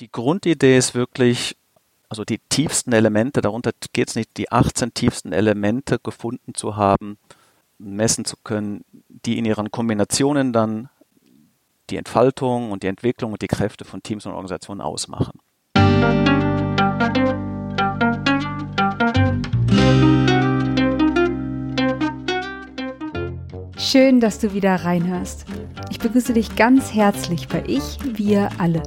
Die Grundidee ist wirklich, also die tiefsten Elemente, darunter geht es nicht, die 18 tiefsten Elemente gefunden zu haben, messen zu können, die in ihren Kombinationen dann die Entfaltung und die Entwicklung und die Kräfte von Teams und Organisationen ausmachen. Schön, dass du wieder reinhörst. Ich begrüße dich ganz herzlich bei Ich, Wir alle,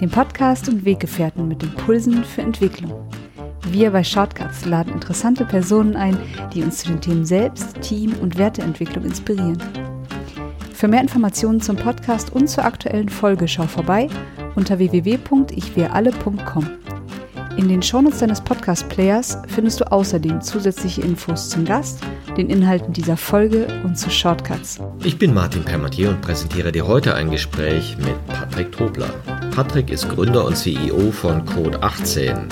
dem Podcast und Weggefährten mit Impulsen für Entwicklung. Wir bei Shortcuts laden interessante Personen ein, die uns zu den Themen Selbst, Team und Werteentwicklung inspirieren. Für mehr Informationen zum Podcast und zur aktuellen Folge schau vorbei unter www.ichwiralle.com. In den Shownotes deines Podcast-Players findest du außerdem zusätzliche Infos zum Gast, den Inhalten dieser Folge und zu Shortcuts. Ich bin Martin Permatier und präsentiere dir heute ein Gespräch mit Patrick Tobler. Patrick ist Gründer und CEO von Code 18.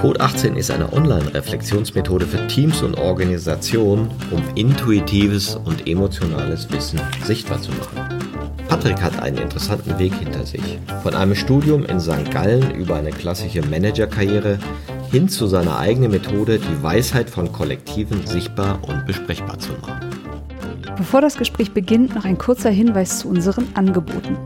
Code 18 ist eine Online-Reflexionsmethode für Teams und Organisationen, um intuitives und emotionales Wissen sichtbar zu machen. Patrick hat einen interessanten Weg hinter sich. Von einem Studium in St. Gallen über eine klassische Managerkarriere hin zu seiner eigenen Methode, die Weisheit von Kollektiven sichtbar und besprechbar zu machen. Bevor das Gespräch beginnt, noch ein kurzer Hinweis zu unseren Angeboten.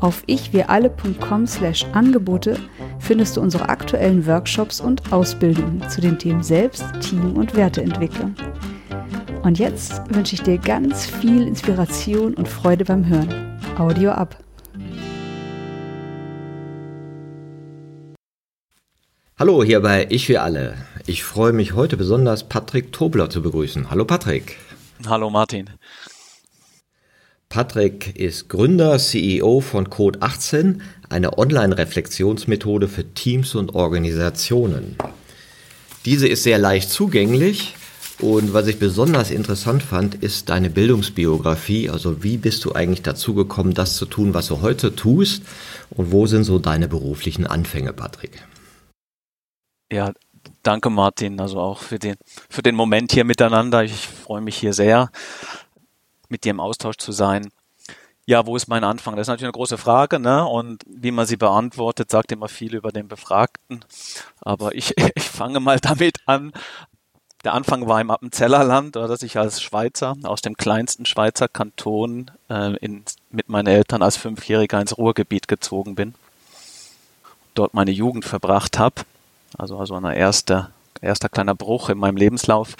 Auf ichwiralle.com/angebote findest du unsere aktuellen Workshops und Ausbildungen zu den Themen Selbst, Team und Werteentwicklung. Und jetzt wünsche ich dir ganz viel Inspiration und Freude beim Hören. Audio ab. Hallo hier bei Ich für alle. Ich freue mich heute besonders, Patrick Tobler zu begrüßen. Hallo Patrick. Hallo Martin. Patrick ist Gründer, CEO von Code 18, eine Online-Reflexionsmethode für Teams und Organisationen. Diese ist sehr leicht zugänglich und was ich besonders interessant fand, ist deine Bildungsbiografie. Also wie bist du eigentlich dazu gekommen, das zu tun, was du heute tust? Und wo sind so deine beruflichen Anfänge, Patrick? Ja, danke Martin, also auch für den, für den Moment hier miteinander. Ich freue mich hier sehr, mit dir im Austausch zu sein. Ja, wo ist mein Anfang? Das ist natürlich eine große Frage, ne? Und wie man sie beantwortet, sagt immer viel über den Befragten. Aber ich, ich fange mal damit an, der Anfang war im Appenzellerland, dass ich als Schweizer aus dem kleinsten Schweizer Kanton äh, in, mit meinen Eltern als Fünfjähriger ins Ruhrgebiet gezogen bin. Dort meine Jugend verbracht habe. Also, also ein erster, erster kleiner Bruch in meinem Lebenslauf.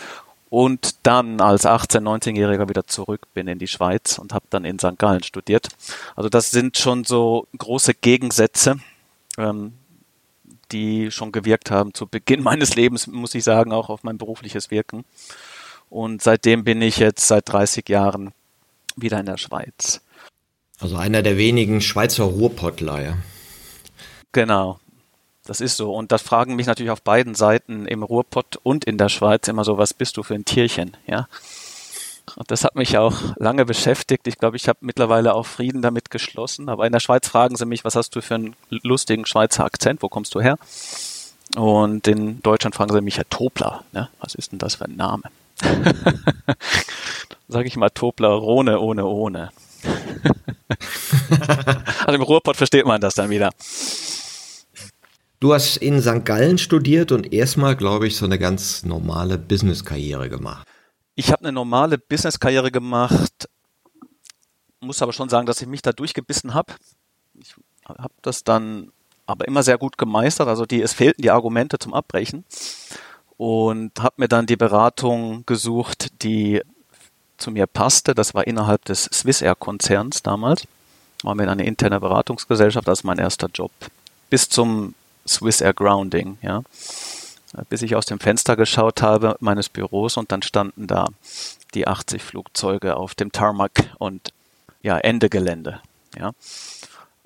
Und dann als 18-, 19-Jähriger wieder zurück bin in die Schweiz und habe dann in St. Gallen studiert. Also das sind schon so große Gegensätze. Ähm, die schon gewirkt haben zu Beginn meines Lebens, muss ich sagen, auch auf mein berufliches Wirken. Und seitdem bin ich jetzt seit 30 Jahren wieder in der Schweiz. Also einer der wenigen Schweizer Ruhrpottler. Genau. Das ist so. Und das fragen mich natürlich auf beiden Seiten im Ruhrpott und in der Schweiz immer so, was bist du für ein Tierchen, ja? Und das hat mich auch lange beschäftigt. Ich glaube, ich habe mittlerweile auch Frieden damit geschlossen. Aber in der Schweiz fragen sie mich, was hast du für einen lustigen Schweizer Akzent? Wo kommst du her? Und in Deutschland fragen sie mich, Herr Tobler, ne? was ist denn das für ein Name? Sage ich mal Toblerone ohne ohne. also im Ruhrpott versteht man das dann wieder. Du hast in St. Gallen studiert und erstmal, glaube ich, so eine ganz normale Business-Karriere gemacht. Ich habe eine normale Business-Karriere gemacht, muss aber schon sagen, dass ich mich da durchgebissen habe. Ich habe das dann aber immer sehr gut gemeistert. Also die, es fehlten die Argumente zum Abbrechen und habe mir dann die Beratung gesucht, die zu mir passte. Das war innerhalb des Swissair-Konzerns damals. War mir eine interne Beratungsgesellschaft, das ist mein erster Job. Bis zum Swissair Grounding, ja bis ich aus dem Fenster geschaut habe meines Büros und dann standen da die 80 Flugzeuge auf dem Tarmac und ja, Ende Gelände. Ja.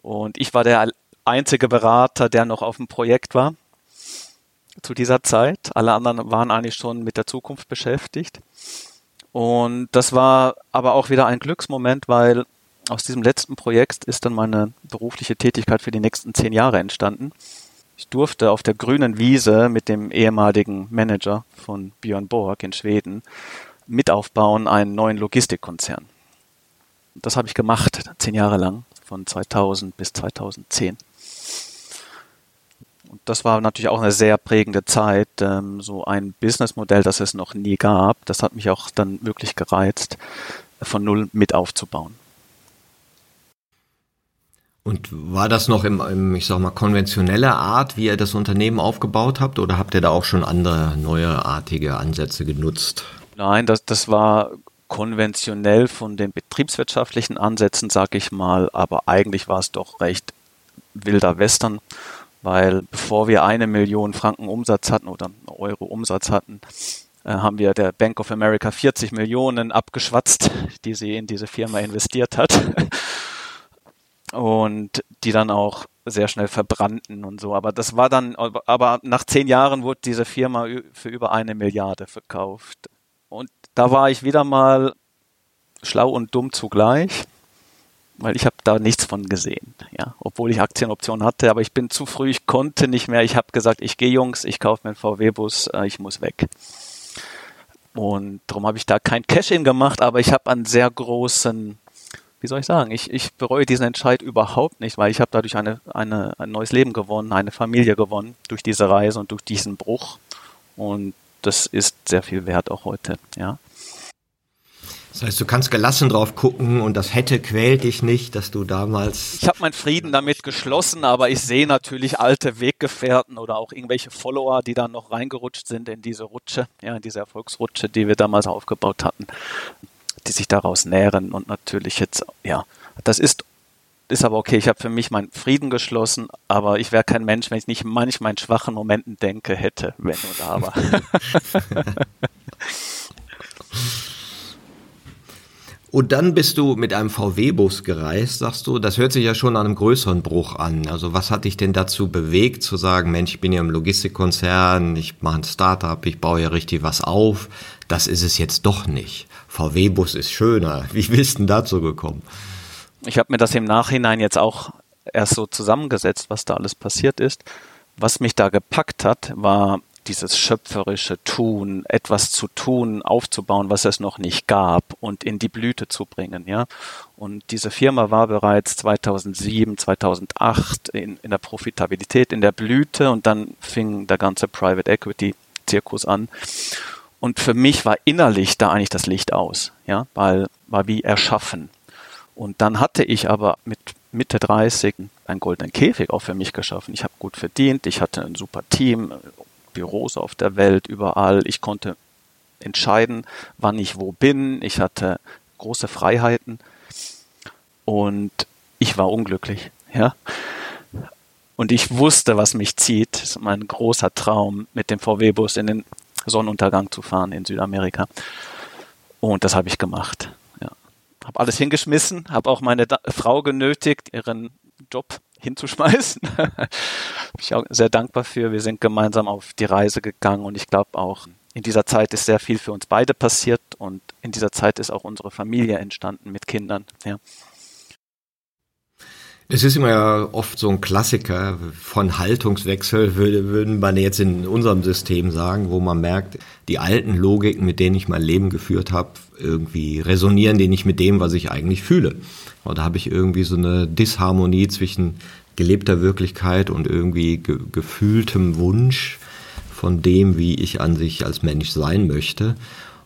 Und ich war der einzige Berater, der noch auf dem Projekt war zu dieser Zeit. Alle anderen waren eigentlich schon mit der Zukunft beschäftigt. Und das war aber auch wieder ein Glücksmoment, weil aus diesem letzten Projekt ist dann meine berufliche Tätigkeit für die nächsten zehn Jahre entstanden. Ich durfte auf der grünen Wiese mit dem ehemaligen Manager von Björn Borg in Schweden mitaufbauen einen neuen Logistikkonzern. Das habe ich gemacht, zehn Jahre lang, von 2000 bis 2010. das war natürlich auch eine sehr prägende Zeit, ähm, so ein Businessmodell, das es noch nie gab. Das hat mich auch dann wirklich gereizt, von null mit aufzubauen. Und war das noch im, im, ich sag mal, konventioneller Art, wie ihr das Unternehmen aufgebaut habt, oder habt ihr da auch schon andere neuartige Ansätze genutzt? Nein, das, das war konventionell von den betriebswirtschaftlichen Ansätzen, sag ich mal, aber eigentlich war es doch recht wilder Western, weil bevor wir eine Million Franken Umsatz hatten oder Euro Umsatz hatten, äh, haben wir der Bank of America 40 Millionen abgeschwatzt, die sie in diese Firma investiert hat und die dann auch sehr schnell verbrannten und so. Aber das war dann, aber nach zehn Jahren wurde diese Firma für über eine Milliarde verkauft. Und da war ich wieder mal schlau und dumm zugleich, weil ich habe da nichts von gesehen, ja, obwohl ich Aktienoptionen hatte, aber ich bin zu früh, ich konnte nicht mehr. Ich habe gesagt, ich gehe Jungs, ich kaufe mir einen VW-Bus, äh, ich muss weg. Und darum habe ich da kein Cash-in gemacht, aber ich habe einen sehr großen wie soll ich sagen, ich, ich bereue diesen Entscheid überhaupt nicht, weil ich habe dadurch eine, eine, ein neues Leben gewonnen, eine Familie gewonnen durch diese Reise und durch diesen Bruch. Und das ist sehr viel wert auch heute, ja. Das heißt, du kannst gelassen drauf gucken und das hätte quält dich nicht, dass du damals. Ich habe meinen Frieden damit geschlossen, aber ich sehe natürlich alte Weggefährten oder auch irgendwelche Follower, die dann noch reingerutscht sind in diese Rutsche, ja, in diese Erfolgsrutsche, die wir damals aufgebaut hatten die sich daraus nähren und natürlich jetzt, ja, das ist, ist aber okay. Ich habe für mich meinen Frieden geschlossen, aber ich wäre kein Mensch, wenn ich nicht manchmal in schwachen Momenten denke hätte, wenn oder aber. Und dann bist du mit einem VW-Bus gereist, sagst du. Das hört sich ja schon an einem größeren Bruch an. Also was hat dich denn dazu bewegt, zu sagen, Mensch, ich bin ja im Logistikkonzern, ich mache ein Startup, ich baue ja richtig was auf. Das ist es jetzt doch nicht. VW-Bus ist schöner. Wie bist du denn dazu gekommen? Ich habe mir das im Nachhinein jetzt auch erst so zusammengesetzt, was da alles passiert ist. Was mich da gepackt hat, war dieses schöpferische Tun, etwas zu tun, aufzubauen, was es noch nicht gab und in die Blüte zu bringen, ja. Und diese Firma war bereits 2007, 2008 in, in der Profitabilität, in der Blüte und dann fing der ganze Private Equity Zirkus an. Und für mich war innerlich da eigentlich das Licht aus, ja, weil war wie erschaffen. Und dann hatte ich aber mit Mitte 30 einen goldenen Käfig auch für mich geschaffen. Ich habe gut verdient, ich hatte ein super Team, Büros auf der Welt, überall. Ich konnte entscheiden, wann ich wo bin. Ich hatte große Freiheiten und ich war unglücklich, ja. Und ich wusste, was mich zieht. Das ist mein großer Traum, mit dem VW-Bus in den Sonnenuntergang zu fahren in Südamerika. Und das habe ich gemacht. Ja. Habe alles hingeschmissen, habe auch meine da Frau genötigt, ihren Job hinzuschmeißen. Bin ich auch sehr dankbar für. Wir sind gemeinsam auf die Reise gegangen und ich glaube auch, in dieser Zeit ist sehr viel für uns beide passiert und in dieser Zeit ist auch unsere Familie entstanden mit Kindern. Ja. Es ist immer ja oft so ein Klassiker von Haltungswechsel, würde, würden man jetzt in unserem System sagen, wo man merkt, die alten Logiken, mit denen ich mein Leben geführt habe, irgendwie resonieren die nicht mit dem, was ich eigentlich fühle. Da habe ich irgendwie so eine Disharmonie zwischen gelebter Wirklichkeit und irgendwie ge gefühltem Wunsch von dem, wie ich an sich als Mensch sein möchte.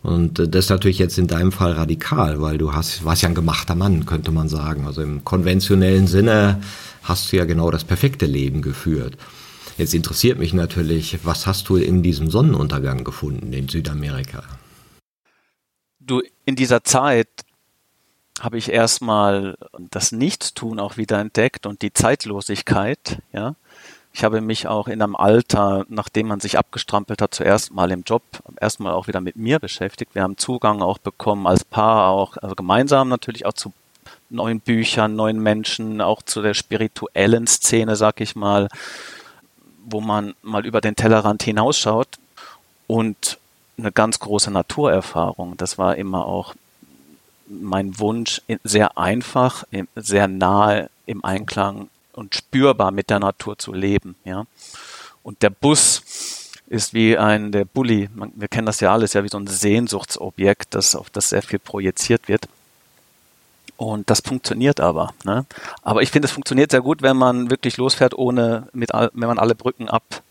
Und äh, das ist natürlich jetzt in deinem Fall radikal, weil du hast, warst ja ein gemachter Mann, könnte man sagen. Also im konventionellen Sinne hast du ja genau das perfekte Leben geführt. Jetzt interessiert mich natürlich, was hast du in diesem Sonnenuntergang gefunden in Südamerika? Du, in dieser Zeit habe ich erstmal das Nichtstun auch wieder entdeckt und die Zeitlosigkeit, ja. Ich habe mich auch in einem Alter, nachdem man sich abgestrampelt hat, zuerst mal im Job, erstmal auch wieder mit mir beschäftigt. Wir haben Zugang auch bekommen als Paar, auch also gemeinsam natürlich auch zu neuen Büchern, neuen Menschen, auch zu der spirituellen Szene, sag ich mal, wo man mal über den Tellerrand hinausschaut und eine ganz große Naturerfahrung. Das war immer auch mein Wunsch, sehr einfach, sehr nahe im Einklang und spürbar mit der Natur zu leben. Ja? Und der Bus ist wie ein, der Bulli, man, wir kennen das ja alles, ja wie so ein Sehnsuchtsobjekt, das, auf das sehr viel projiziert wird. Und das funktioniert aber. Ne? Aber ich finde, es funktioniert sehr gut, wenn man wirklich losfährt, ohne mit, all, wenn man alle Brücken ab,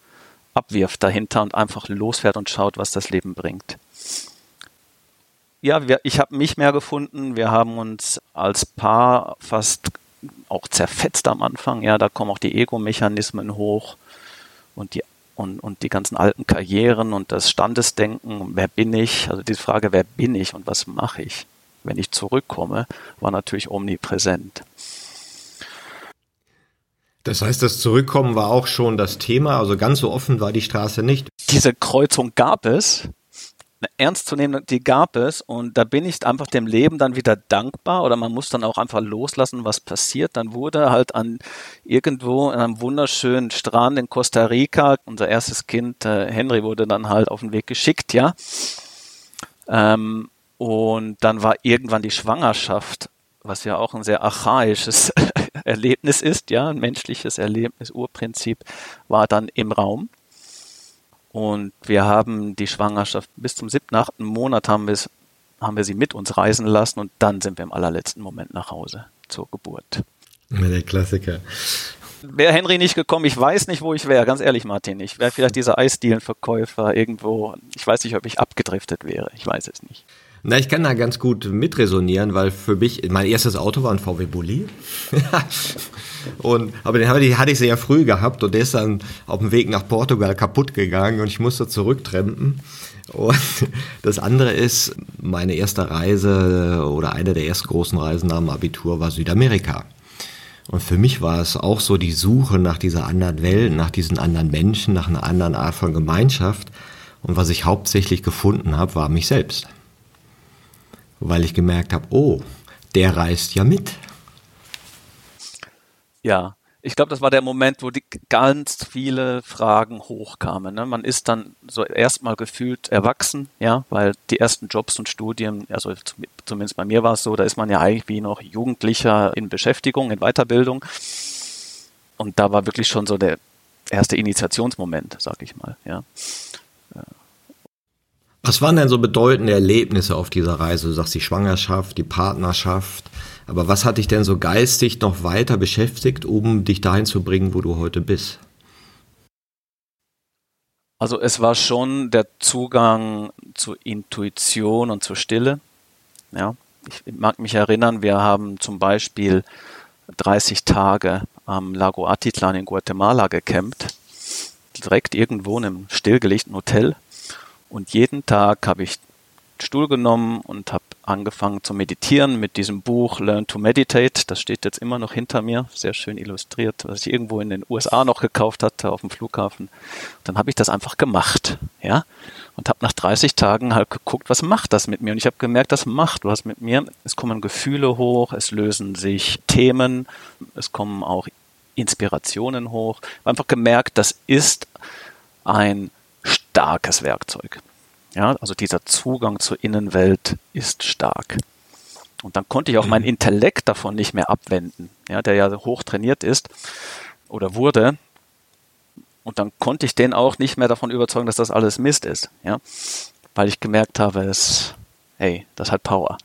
abwirft dahinter und einfach losfährt und schaut, was das Leben bringt. Ja, wir, ich habe mich mehr gefunden. Wir haben uns als Paar fast auch zerfetzt am Anfang. Ja, da kommen auch die Ego-Mechanismen hoch und die und, und die ganzen alten Karrieren und das Standesdenken, wer bin ich? Also die Frage, wer bin ich und was mache ich? wenn ich zurückkomme, war natürlich omnipräsent. Das heißt, das Zurückkommen war auch schon das Thema, also ganz so offen war die Straße nicht. Diese Kreuzung gab es, ernst zu nehmen, die gab es und da bin ich einfach dem Leben dann wieder dankbar oder man muss dann auch einfach loslassen, was passiert. Dann wurde halt an irgendwo in einem wunderschönen Strand in Costa Rica, unser erstes Kind äh, Henry wurde dann halt auf den Weg geschickt, ja. Ähm, und dann war irgendwann die Schwangerschaft, was ja auch ein sehr archaisches Erlebnis ist, ja, ein menschliches Erlebnis, Urprinzip, war dann im Raum. Und wir haben die Schwangerschaft bis zum siebten, achten Monat haben wir, haben wir sie mit uns reisen lassen und dann sind wir im allerletzten Moment nach Hause zur Geburt. Der Klassiker. Wäre Henry nicht gekommen, ich weiß nicht, wo ich wäre. Ganz ehrlich, Martin. Ich wäre vielleicht dieser Eisdielenverkäufer irgendwo. Ich weiß nicht, ob ich abgedriftet wäre. Ich weiß es nicht. Na, ich kann da ganz gut mitresonieren, weil für mich, mein erstes Auto war ein VW Bulli. und, aber den hatte ich sehr früh gehabt und der ist dann auf dem Weg nach Portugal kaputt gegangen und ich musste zurücktrempen. Und das andere ist, meine erste Reise oder eine der ersten großen Reisen nach dem Abitur war Südamerika. Und für mich war es auch so die Suche nach dieser anderen Welt, nach diesen anderen Menschen, nach einer anderen Art von Gemeinschaft. Und was ich hauptsächlich gefunden habe, war mich selbst weil ich gemerkt habe, oh, der reist ja mit. Ja, ich glaube, das war der Moment, wo die ganz viele Fragen hochkamen. Ne? Man ist dann so erstmal gefühlt erwachsen, ja, weil die ersten Jobs und Studien, also zumindest bei mir war es so, da ist man ja eigentlich wie noch Jugendlicher in Beschäftigung, in Weiterbildung. Und da war wirklich schon so der erste Initiationsmoment, sag ich mal, ja. Was waren denn so bedeutende Erlebnisse auf dieser Reise? Du sagst die Schwangerschaft, die Partnerschaft. Aber was hat dich denn so geistig noch weiter beschäftigt, um dich dahin zu bringen, wo du heute bist? Also es war schon der Zugang zur Intuition und zur Stille. Ja, ich mag mich erinnern, wir haben zum Beispiel 30 Tage am Lago Atitlan in Guatemala gecampt, direkt irgendwo in einem stillgelegten Hotel und jeden Tag habe ich Stuhl genommen und habe angefangen zu meditieren mit diesem Buch Learn to Meditate. Das steht jetzt immer noch hinter mir, sehr schön illustriert, was ich irgendwo in den USA noch gekauft hatte auf dem Flughafen. dann habe ich das einfach gemacht, ja, und habe nach 30 Tagen halt geguckt, was macht das mit mir? Und ich habe gemerkt, das macht was mit mir. Es kommen Gefühle hoch, es lösen sich Themen, es kommen auch Inspirationen hoch. Ich habe einfach gemerkt, das ist ein starkes Werkzeug. Ja, also dieser Zugang zur Innenwelt ist stark. Und dann konnte ich auch meinen mhm. Intellekt davon nicht mehr abwenden, ja, der ja hoch trainiert ist oder wurde. Und dann konnte ich den auch nicht mehr davon überzeugen, dass das alles Mist ist, ja, weil ich gemerkt habe, es, hey, das hat Power.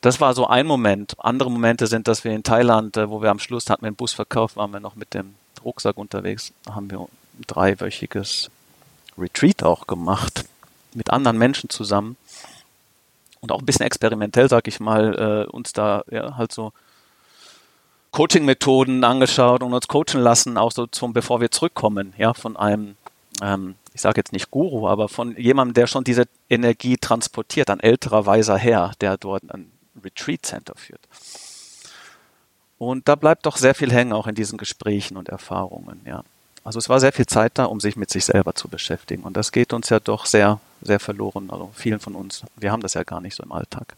Das war so ein Moment. Andere Momente sind, dass wir in Thailand, äh, wo wir am Schluss hatten wir einen Bus verkauft, waren wir noch mit dem Rucksack unterwegs, haben wir ein dreiwöchiges Retreat auch gemacht mit anderen Menschen zusammen und auch ein bisschen experimentell, sag ich mal, äh, uns da ja, halt so Coaching-Methoden angeschaut und uns coachen lassen, auch so zum, bevor wir zurückkommen, ja, von einem, ähm, ich sage jetzt nicht Guru, aber von jemandem, der schon diese Energie transportiert, ein älterer weiser Herr, der dort ein Retreat Center führt. Und da bleibt doch sehr viel hängen, auch in diesen Gesprächen und Erfahrungen, ja. Also es war sehr viel Zeit da, um sich mit sich selber zu beschäftigen. Und das geht uns ja doch sehr, sehr verloren. Also vielen von uns. Wir haben das ja gar nicht so im Alltag.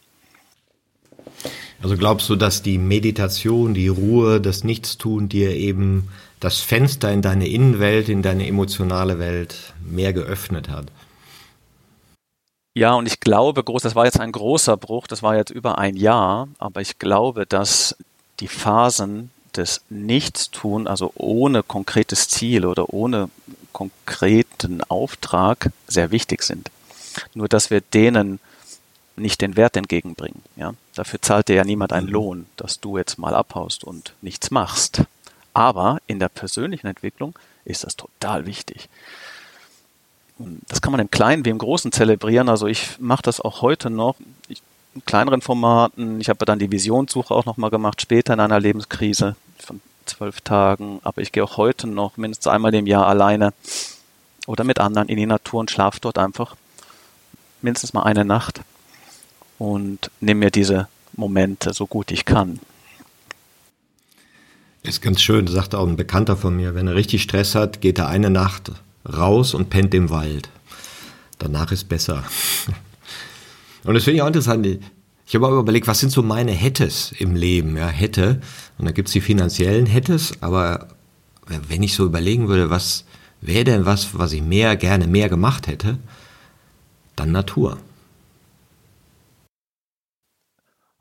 Also glaubst du, dass die Meditation, die Ruhe, das Nichtstun dir eben das Fenster in deine Innenwelt, in deine emotionale Welt mehr geöffnet hat? Ja, und ich glaube, groß, das war jetzt ein großer Bruch, das war jetzt über ein Jahr, aber ich glaube, dass die Phasen des Nichtstun, also ohne konkretes Ziel oder ohne konkreten Auftrag, sehr wichtig sind. Nur dass wir denen nicht den Wert entgegenbringen. Ja? Dafür zahlt dir ja niemand einen Mhm. Lohn, dass du jetzt mal abhaust und nichts machst. Aber in der persönlichen Entwicklung ist das total wichtig. Das kann man im Kleinen wie im Großen zelebrieren. Also ich mache das auch heute noch. Ich, in kleineren Formaten. Ich habe dann die Visionssuche auch nochmal gemacht, später in einer Lebenskrise zwölf Tagen. Aber ich gehe auch heute noch mindestens einmal im Jahr alleine oder mit anderen in die Natur und schlafe dort einfach mindestens mal eine Nacht und nehme mir diese Momente so gut ich kann. Ist ganz schön, sagt auch ein Bekannter von mir, wenn er richtig Stress hat, geht er eine Nacht raus und pennt im Wald. Danach ist besser. Und das finde ich auch interessant. Ich habe auch überlegt, was sind so meine Hättes im Leben? Ja, hätte. Und da gibt's die finanziellen Hättes, aber wenn ich so überlegen würde, was wäre denn was, was ich mehr, gerne mehr gemacht hätte, dann Natur.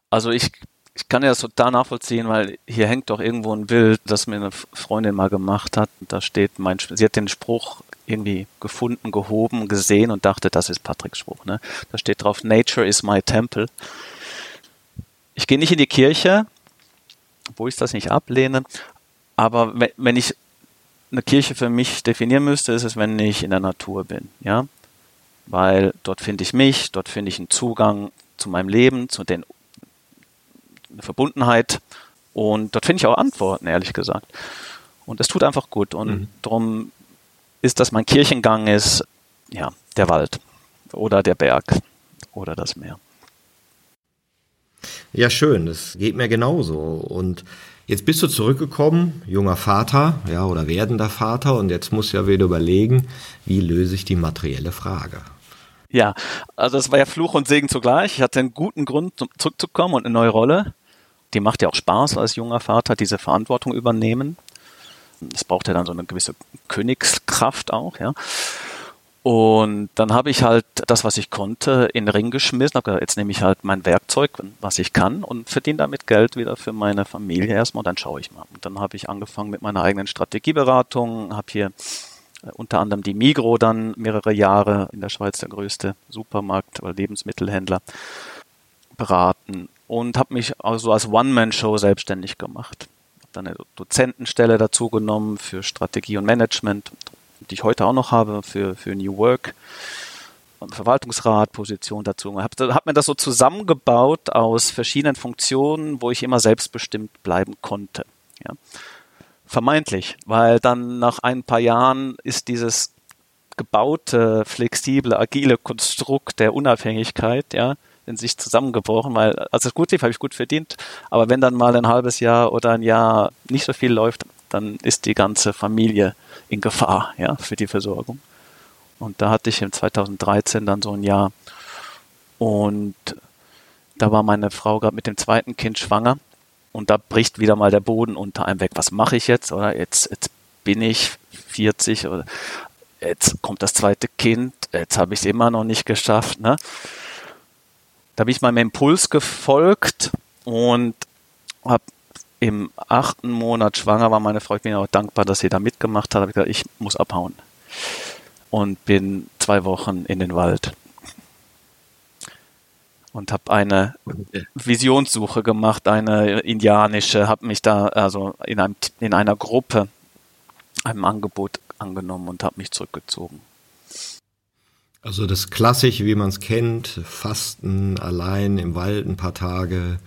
Also ich, ich kann ja das total nachvollziehen, weil hier hängt doch irgendwo ein Bild, das mir eine Freundin mal gemacht hat. Da steht mein, sie hat den Spruch irgendwie gefunden, gehoben, gesehen und dachte, das ist Patricks Spruch. Ne? Da steht drauf, Nature is my temple. Ich gehe nicht in die Kirche, wo ich das nicht ablehne, aber wenn, ich eine Kirche für mich definieren müsste, ist es, wenn ich in der Natur bin, ja, weil dort finde ich mich, dort finde ich einen Zugang zu meinem Leben, zu den eine Verbundenheit und dort finde ich auch Antworten, ehrlich gesagt. Und es tut einfach gut und Mhm. darum ist, dass mein Kirchengang ist, ja, der Wald oder der Berg oder das Meer. Ja, schön, das geht mir genauso. Und jetzt bist du zurückgekommen, junger Vater, ja, oder werdender Vater, und jetzt musst du ja wieder überlegen, wie löse ich die materielle Frage. Ja, also es war ja Fluch und Segen zugleich. Ich hatte einen guten Grund, um zurückzukommen und eine neue Rolle. Die macht ja auch Spaß als junger Vater, diese Verantwortung übernehmen. Es braucht ja dann so eine gewisse Königskraft auch, ja. Und dann habe ich halt das, was ich konnte, in den Ring geschmissen. Hab gesagt, jetzt nehme ich halt mein Werkzeug, was ich kann, und verdiene damit Geld wieder für meine Familie erstmal. Und dann schaue ich mal. Und dann habe ich angefangen mit meiner eigenen Strategieberatung, habe hier äh, unter anderem die Migro dann mehrere Jahre in der Schweiz der größte Supermarkt oder Lebensmittelhändler beraten und habe mich also als One-Man-Show selbstständig gemacht. Habe dann eine Dozentenstelle dazu genommen für Strategie und Management, die ich heute auch noch habe für, für New Work. Verwaltungsrat, Position dazu. Habe hab mir das so zusammengebaut aus verschiedenen Funktionen, wo ich immer selbstbestimmt bleiben konnte. Ja. Vermeintlich, weil dann nach ein paar Jahren ist dieses gebaute, flexible, agile Konstrukt der Unabhängigkeit, ja, in sich zusammengebrochen, weil als es gut lief, habe ich gut verdient, aber wenn dann mal ein halbes Jahr oder ein Jahr nicht so viel läuft, dann ist die ganze Familie in Gefahr, ja, für die Versorgung. Und da hatte ich im 2013 dann so ein Jahr und da war meine Frau gerade mit dem zweiten Kind schwanger und da bricht wieder mal der Boden unter einem weg. Was mache ich jetzt? Oder jetzt, jetzt bin ich 40 oder jetzt kommt das zweite Kind, jetzt habe ich es immer noch nicht geschafft. Ne? Da bin ich meinem Impuls gefolgt und habe im achten Monat schwanger war meine Frau, ich bin auch dankbar, dass sie da mitgemacht hat, habe ich gesagt, ich muss abhauen. Und bin zwei Wochen in den Wald und habe eine Visionssuche gemacht, eine indianische, habe mich da also in, einem, in einer Gruppe einem Angebot angenommen und habe mich zurückgezogen. Also das klassisch, wie man es kennt, Fasten allein im Wald ein paar Tage,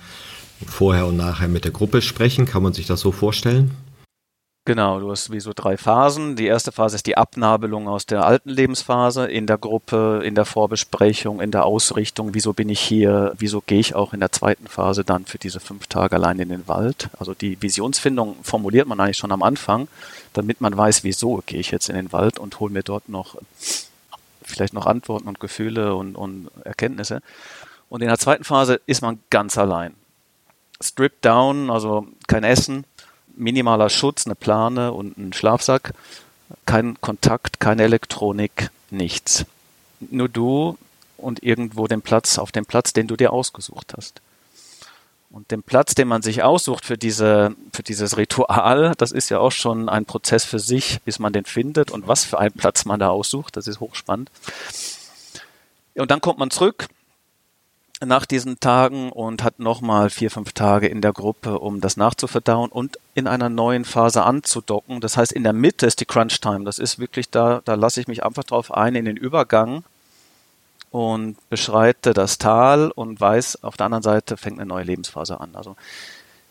vorher und nachher mit der Gruppe sprechen, kann man sich das so vorstellen? Genau, du hast wie so drei Phasen. Die erste Phase ist die Abnabelung aus der alten Lebensphase in der Gruppe, in der Vorbesprechung, in der Ausrichtung. Wieso bin ich hier? Wieso gehe ich auch in der zweiten Phase dann für diese fünf Tage allein in den Wald? Also die Visionsfindung formuliert man eigentlich schon am Anfang, damit man weiß, wieso gehe ich jetzt in den Wald und hole mir dort noch vielleicht noch Antworten und Gefühle und, und Erkenntnisse. Und in der zweiten Phase ist man ganz allein. Strip down, also kein Essen, minimaler Schutz, eine Plane und ein Schlafsack, kein Kontakt, keine Elektronik, nichts. Nur du und irgendwo den Platz, auf dem Platz, den du dir ausgesucht hast. Und den Platz, den man sich aussucht für diese, für dieses Ritual, das ist ja auch schon ein Prozess für sich, bis man den findet und was für einen Platz man da aussucht, das ist hochspannend. Und dann kommt man zurück nach diesen Tagen und hat nochmal vier, fünf Tage in der Gruppe, um das nachzuverdauen und in einer neuen Phase anzudocken. Das heißt, in der Mitte ist die Crunch Time. Das ist wirklich da, da lasse ich mich einfach drauf ein in den Übergang und beschreite das Tal und weiß, auf der anderen Seite fängt eine neue Lebensphase an. Also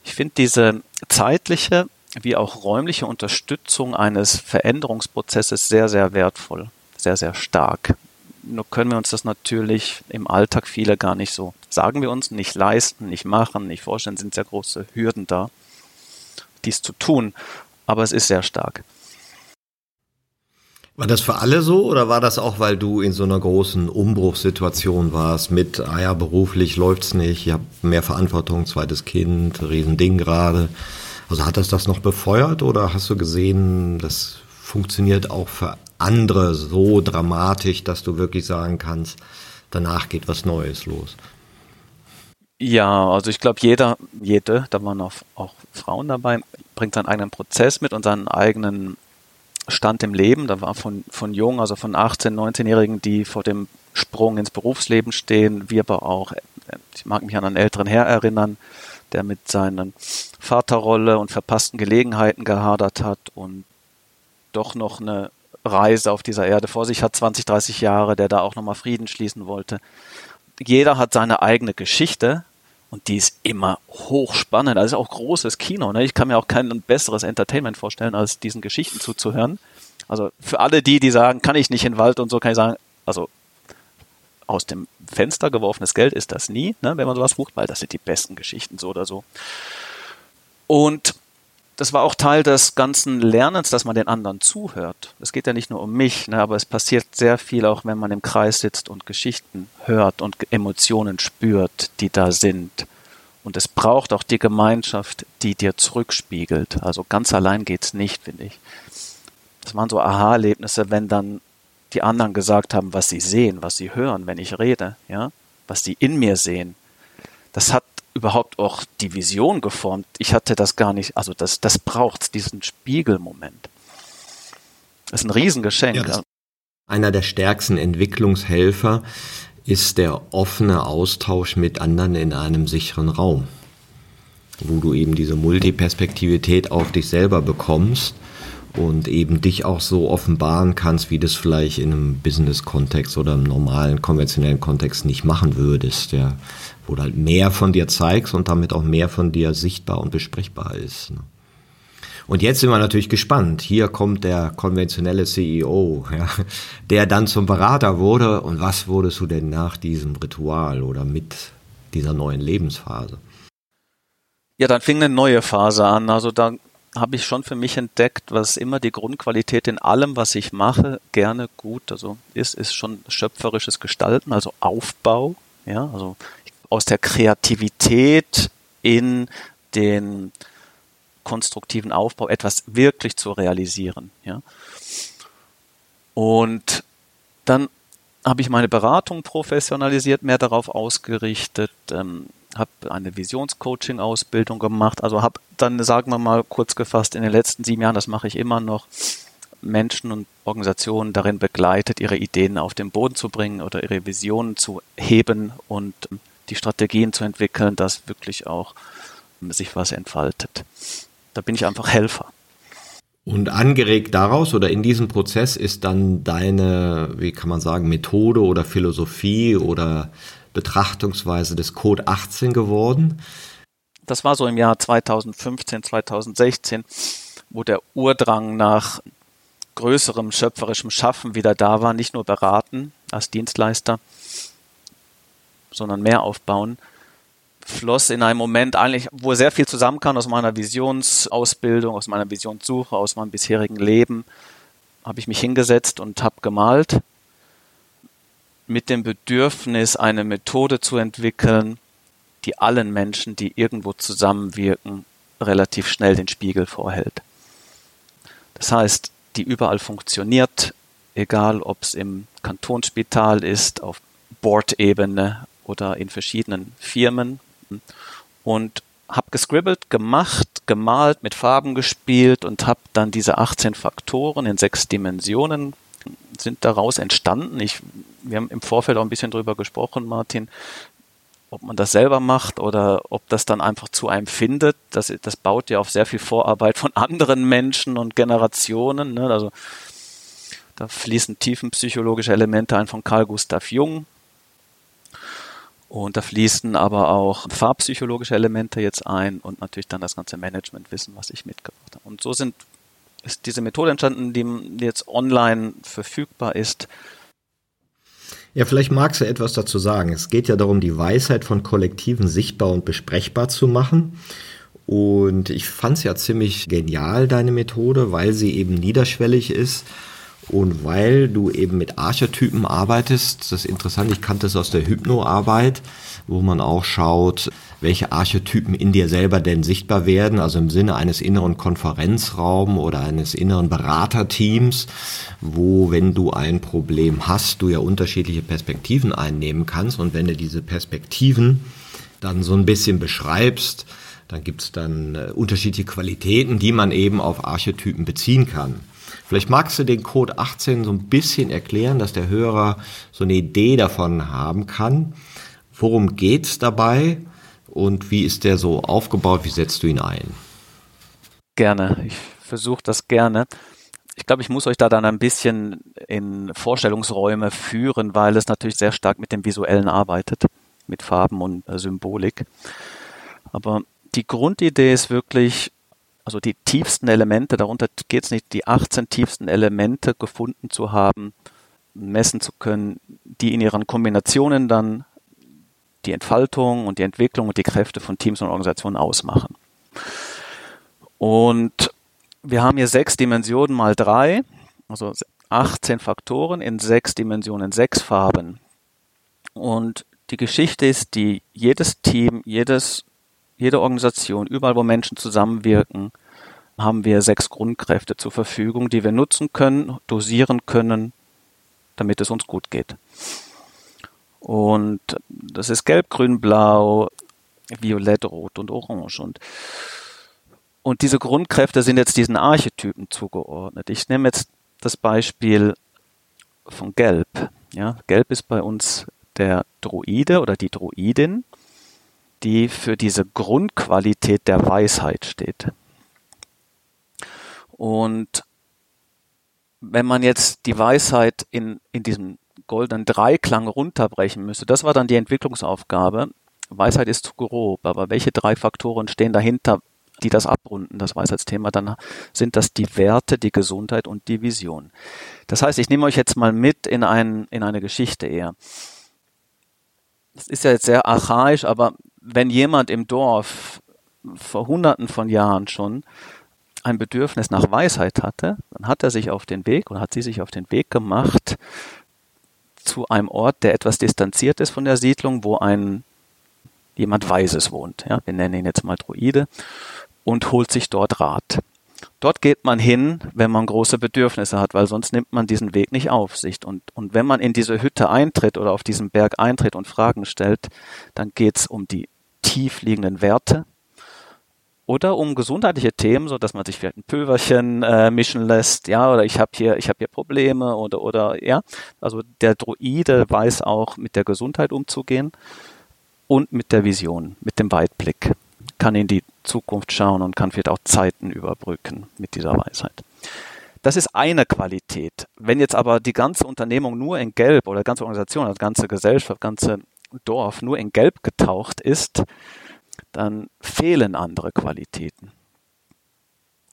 ich finde diese zeitliche wie auch räumliche Unterstützung eines Veränderungsprozesses sehr, sehr wertvoll, sehr, sehr stark nur können wir uns das natürlich im Alltag viele gar nicht so, sagen wir uns, nicht leisten, nicht machen, nicht vorstellen, sind sehr große Hürden da, dies zu tun. Aber es ist sehr stark. War das für alle so oder war das auch, weil du in so einer großen Umbruchssituation warst mit, ah ja, beruflich läuft's nicht, ich habe mehr Verantwortung, zweites Kind, Riesending gerade. Also hat das das noch befeuert oder hast du gesehen, das funktioniert auch für andere so dramatisch, dass du wirklich sagen kannst, danach geht was Neues los. Ja, also ich glaube, jeder, jede, da waren auch, auch Frauen dabei, bringt seinen eigenen Prozess mit und seinen eigenen Stand im Leben. Da war von, von jung, also von 18-, 19-Jährigen, die vor dem Sprung ins Berufsleben stehen, wie aber auch, ich mag mich an einen älteren Herr erinnern, der mit seinen Vaterrolle und verpassten Gelegenheiten gehadert hat und doch noch eine Reise auf dieser Erde vor sich hat, 20, 30 Jahre, der da auch nochmal Frieden schließen wollte. Jeder hat seine eigene Geschichte und die ist immer hochspannend. Das ist auch großes Kino. Ne? Ich kann mir auch kein besseres Entertainment vorstellen, als diesen Geschichten zuzuhören. Also für alle die, die sagen, kann ich nicht in den Wald und so, kann ich sagen, also aus dem Fenster geworfenes Geld ist das nie, ne, wenn man sowas bucht, weil das sind die besten Geschichten so oder so. Und das war auch Teil des ganzen Lernens, dass man den anderen zuhört. Es geht ja nicht nur um mich, ne, aber es passiert sehr viel auch, wenn man im Kreis sitzt und Geschichten hört und Emotionen spürt, die da sind. Und es braucht auch die Gemeinschaft, die dir zurückspiegelt. Also ganz allein geht's nicht, finde ich. Das waren so Aha-Erlebnisse, wenn dann die anderen gesagt haben, was sie sehen, was sie hören, wenn ich rede, ja, was sie in mir sehen. Das hat überhaupt auch die Vision geformt. Ich hatte das gar nicht, also das, das braucht diesen Spiegelmoment. Das ist ein Riesengeschenk. Ja, einer der stärksten Entwicklungshelfer ist der offene Austausch mit anderen in einem sicheren Raum, wo du eben diese Multiperspektivität auf dich selber bekommst und eben dich auch so offenbaren kannst, wie du es vielleicht in einem Business-Kontext oder im normalen, konventionellen Kontext nicht machen würdest, ja. Wo du halt mehr von dir zeigst und damit auch mehr von dir sichtbar und besprechbar ist. Ne? Und jetzt sind wir natürlich gespannt. Hier kommt der konventionelle CEO, ja, der dann zum Berater wurde. Und was wurdest du denn nach diesem Ritual oder mit dieser neuen Lebensphase? Ja, dann fing eine neue Phase an. Also da habe ich schon für mich entdeckt, was immer die Grundqualität in allem, was ich mache, gerne gut, also ist, ist schon schöpferisches Gestalten, also Aufbau, ja, also aus der Kreativität in den konstruktiven Aufbau etwas wirklich zu realisieren, ja. Und dann habe ich meine Beratung professionalisiert, mehr darauf ausgerichtet, ähm, habe eine Visionscoaching-Ausbildung gemacht, also habe dann, sagen wir mal kurz gefasst, in den letzten sieben Jahren, das mache ich immer noch, Menschen und Organisationen darin begleitet, ihre Ideen auf den Boden zu bringen oder ihre Visionen zu heben und die Strategien zu entwickeln, dass wirklich auch sich was entfaltet. Da bin ich einfach Helfer. Und angeregt daraus oder in diesem Prozess ist dann deine, wie kann man sagen, Methode oder Philosophie oder Betrachtungsweise des Code 18 geworden. Das war so im Jahr 2015, 2016, wo der Urdrang nach größerem schöpferischem Schaffen wieder da war, nicht nur beraten als Dienstleister, sondern mehr aufbauen, floss in einem Moment eigentlich, wo sehr viel zusammenkam aus meiner Visionsausbildung, aus meiner Visionssuche, aus meinem bisherigen Leben, habe ich mich hingesetzt und habe gemalt mit dem Bedürfnis, eine Methode zu entwickeln, die allen Menschen, die irgendwo zusammenwirken, relativ schnell den Spiegel vorhält. Das heißt, die überall funktioniert, egal ob es im Kantonsspital ist, auf Board-Ebene oder in verschiedenen Firmen. Und habe gescribbelt, gemacht, gemalt, mit Farben gespielt und habe dann diese 18 Faktoren in sechs Dimensionen sind daraus entstanden. Ich, wir haben im Vorfeld auch ein bisschen drüber gesprochen, Martin. ob man das selber macht oder ob das dann einfach zu einem findet. Das, das baut ja auf sehr viel Vorarbeit von anderen Menschen und Generationen. Ne? Also da fließen tiefenpsychologische Elemente ein von Carl Gustav Jung. Und da fließen aber auch farbpsychologische Elemente jetzt ein und natürlich dann das ganze Managementwissen, was ich mitgebracht habe. Und so sind, ist diese Methode entstanden, die jetzt online verfügbar ist ja, vielleicht magst du etwas dazu sagen. Es geht ja darum, die Weisheit von Kollektiven sichtbar und besprechbar zu machen. Und ich fand es ja ziemlich genial, deine Methode, weil sie eben niederschwellig ist und weil du eben mit Archetypen arbeitest. Das ist interessant, ich kannte es aus der Hypnoarbeit, wo man auch schaut, welche Archetypen in dir selber denn sichtbar werden, also im Sinne eines inneren Konferenzraums oder eines inneren Beraterteams, wo, wenn du ein Problem hast, du ja unterschiedliche Perspektiven einnehmen kannst und wenn du diese Perspektiven dann so ein bisschen beschreibst, dann gibt es dann äh, unterschiedliche Qualitäten, die man eben auf Archetypen beziehen kann. Vielleicht magst du den Code 18 so ein bisschen erklären, dass der Hörer so eine Idee davon haben kann. Worum geht's dabei? und wie ist der so aufgebaut? Wie setzt du ihn ein? Gerne. Ich versuche das gerne. Ich glaube, ich muss euch da dann ein bisschen in Vorstellungsräume führen, weil es natürlich sehr stark mit dem Visuellen arbeitet, mit Farben und äh, Symbolik. Aber die Grundidee ist wirklich, also die tiefsten Elemente, darunter geht es nicht, die 18 tiefsten Elemente gefunden zu haben, messen zu können, die in ihren Kombinationen dann die Entfaltung und die Entwicklung und die Kräfte von Teams und Organisationen ausmachen. Und wir haben hier sechs Dimensionen mal drei, also 18 Faktoren in sechs Dimensionen, sechs Farben. Und die Geschichte ist die, jedes Team, jedes, jede Organisation, überall wo Menschen zusammenwirken, haben wir sechs Grundkräfte zur Verfügung, die wir nutzen können, dosieren können, damit es uns gut geht. Und das ist gelb, grün, blau, violett, rot und orange. Und, und diese Grundkräfte sind jetzt diesen Archetypen zugeordnet. Ich nehme jetzt das Beispiel von Gelb. Ja, Gelb ist bei uns der Druide oder die Druidin, die für diese Grundqualität der Weisheit steht. Und wenn man jetzt die Weisheit in, in diesem goldenen Dreiklang runterbrechen müsste. Das war dann die Entwicklungsaufgabe. Weisheit ist zu grob, aber welche drei Faktoren stehen dahinter, die das abrunden, das Weisheitsthema, dann sind das die Werte, die Gesundheit und die Vision. Das heißt, ich nehme euch jetzt mal mit in, ein, in eine Geschichte eher. Das ist ja jetzt sehr archaisch, aber wenn jemand im Dorf vor hunderten von Jahren schon ein Bedürfnis nach Weisheit hatte, dann hat er sich auf den Weg oder hat sie sich auf den Weg gemacht, zu einem Ort, der etwas distanziert ist von der Siedlung, wo ein jemand Weises wohnt. Ja, wir nennen ihn jetzt mal Druide und holt sich dort Rat. Dort geht man hin, wenn man große Bedürfnisse hat, weil sonst nimmt man diesen Weg nicht auf sich. Und, und wenn man in diese Hütte eintritt oder auf diesen Berg eintritt und Fragen stellt, dann geht es um die tief liegenden Werte, oder um gesundheitliche Themen, so dass man sich vielleicht ein Pülverchen äh, mischen lässt, ja, oder ich habe hier, ich habe hier Probleme oder oder ja, also der Druide weiß auch mit der Gesundheit umzugehen und mit der Vision, mit dem Weitblick, kann in die Zukunft schauen und kann vielleicht auch Zeiten überbrücken mit dieser Weisheit. Das ist eine Qualität. Wenn jetzt aber die ganze Unternehmung nur in Gelb oder ganze Organisation, also ganze Gesellschaft, ganze Dorf nur in Gelb getaucht ist, dann fehlen andere Qualitäten.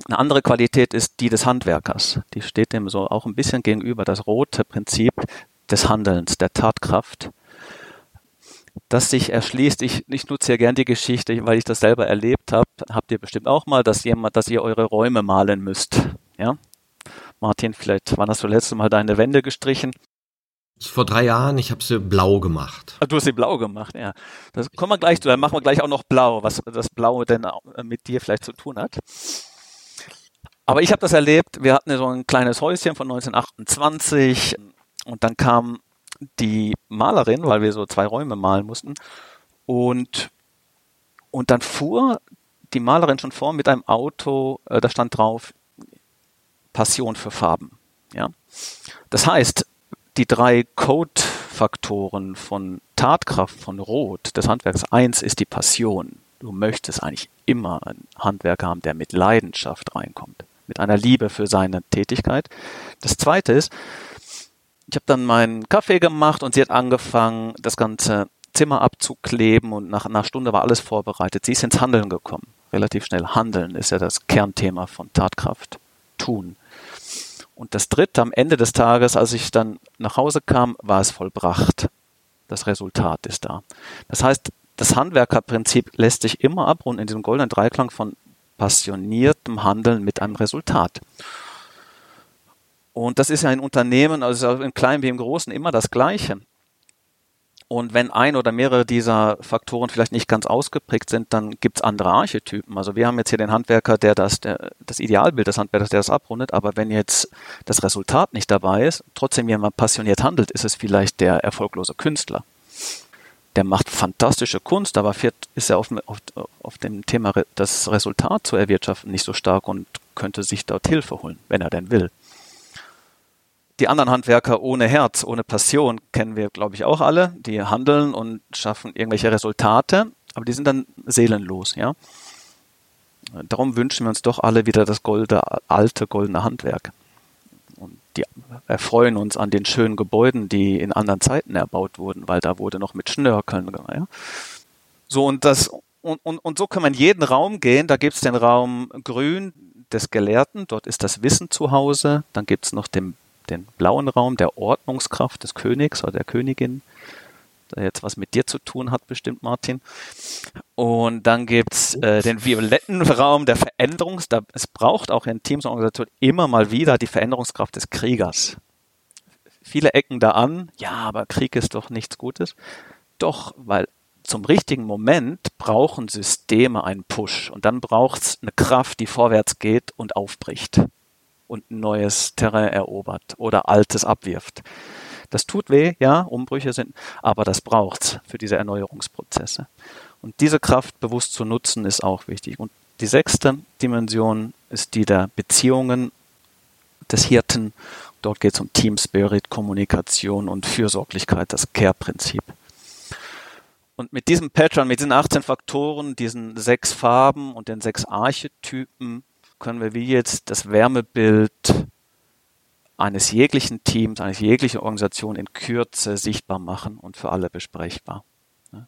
Eine andere Qualität ist die des Handwerkers. Die steht dem so auch ein bisschen gegenüber, das rote Prinzip des Handelns, der Tatkraft, das sich erschließt. Ich, ich nutze ja gern die Geschichte, weil ich das selber erlebt habe. Habt ihr bestimmt auch mal, dass jemand, dass ihr eure Räume malen müsst. Ja? Martin, vielleicht war das so letzte Mal deine Wände gestrichen. Vor drei Jahren, ich habe sie blau gemacht. Ah, du hast sie blau gemacht, ja. Das kommen wir gleich zu, dann machen wir gleich auch noch blau, was das Blaue denn mit dir vielleicht zu tun hat. Aber ich habe das erlebt, wir hatten so ein kleines Häuschen von 1928 und dann kam die Malerin, weil wir so zwei Räume malen mussten und, und dann fuhr die Malerin schon vor mit einem Auto, äh, da stand drauf Passion für Farben. Ja? Das heißt, die drei Code-Faktoren von Tatkraft von Rot des Handwerks eins ist die Passion. Du möchtest eigentlich immer einen Handwerker haben, der mit Leidenschaft reinkommt, mit einer Liebe für seine Tätigkeit. Das zweite ist, ich habe dann meinen Kaffee gemacht und sie hat angefangen, das ganze Zimmer abzukleben und nach einer Stunde war alles vorbereitet. Sie ist ins Handeln gekommen. Relativ schnell. Handeln ist ja das Kernthema von Tatkraft. Tun. Und das dritte, am Ende des Tages, als ich dann nach Hause kam, war es vollbracht. Das Resultat ist da. Das heißt, das Handwerkerprinzip lässt sich immer abrunden in diesem goldenen Dreiklang von passioniertem Handeln mit einem Resultat. Und das ist ja in Unternehmen, also im Kleinen wie im Großen, immer das Gleiche. Und wenn ein oder mehrere dieser Faktoren vielleicht nicht ganz ausgeprägt sind, dann gibt es andere Archetypen. Also wir haben jetzt hier den Handwerker, der das, der, das Idealbild des Handwerkers, der das abrundet, aber wenn jetzt das Resultat nicht dabei ist, trotzdem jemand passioniert handelt, ist es vielleicht der erfolglose Künstler. Der macht fantastische Kunst, aber ist er auf, auf, auf dem Thema das Resultat zu erwirtschaften nicht so stark und könnte sich dort Hilfe holen, wenn er denn will die anderen Handwerker ohne Herz, ohne Passion kennen wir, glaube ich, auch alle. Die handeln und schaffen irgendwelche Resultate, aber die sind dann seelenlos, ja. Darum wünschen wir uns doch alle wieder das golde, alte goldene Handwerk. Und die erfreuen uns an den schönen Gebäuden, die in anderen Zeiten erbaut wurden, weil da wurde noch mit Schnörkeln. Ja. So und das und, und, und so kann man in jeden Raum gehen. Da gibt es den Raum Grün des Gelehrten, dort ist das Wissen zu Hause. Dann gibt es noch den den blauen Raum der Ordnungskraft des Königs oder der Königin, der jetzt was mit dir zu tun hat, bestimmt, Martin. Und dann gibt's äh, den violetten Raum der Veränderungs. Da, es braucht auch in Teams und Organisationen immer mal wieder die Veränderungskraft des Kriegers. Viele ecken da an, ja, aber Krieg ist doch nichts Gutes. Doch, weil zum richtigen Moment brauchen Systeme einen Push und dann braucht es eine Kraft, die vorwärts geht und aufbricht und ein neues Terrain erobert oder altes abwirft. Das tut weh, ja, Umbrüche sind, aber das braucht's für diese Erneuerungsprozesse. Und diese Kraft bewusst zu nutzen ist auch wichtig. Und die sechste Dimension ist die der Beziehungen des Hirten. Dort geht es um Team Spirit, Kommunikation und Fürsorglichkeit, das Care-Prinzip. Und mit diesem Pattern, mit diesen 18 Faktoren, diesen sechs Farben und den sechs Archetypen können wir wie jetzt das Wärmebild eines jeglichen Teams, eines jeglichen Organisation in Kürze sichtbar machen und für alle besprechbar. Ja,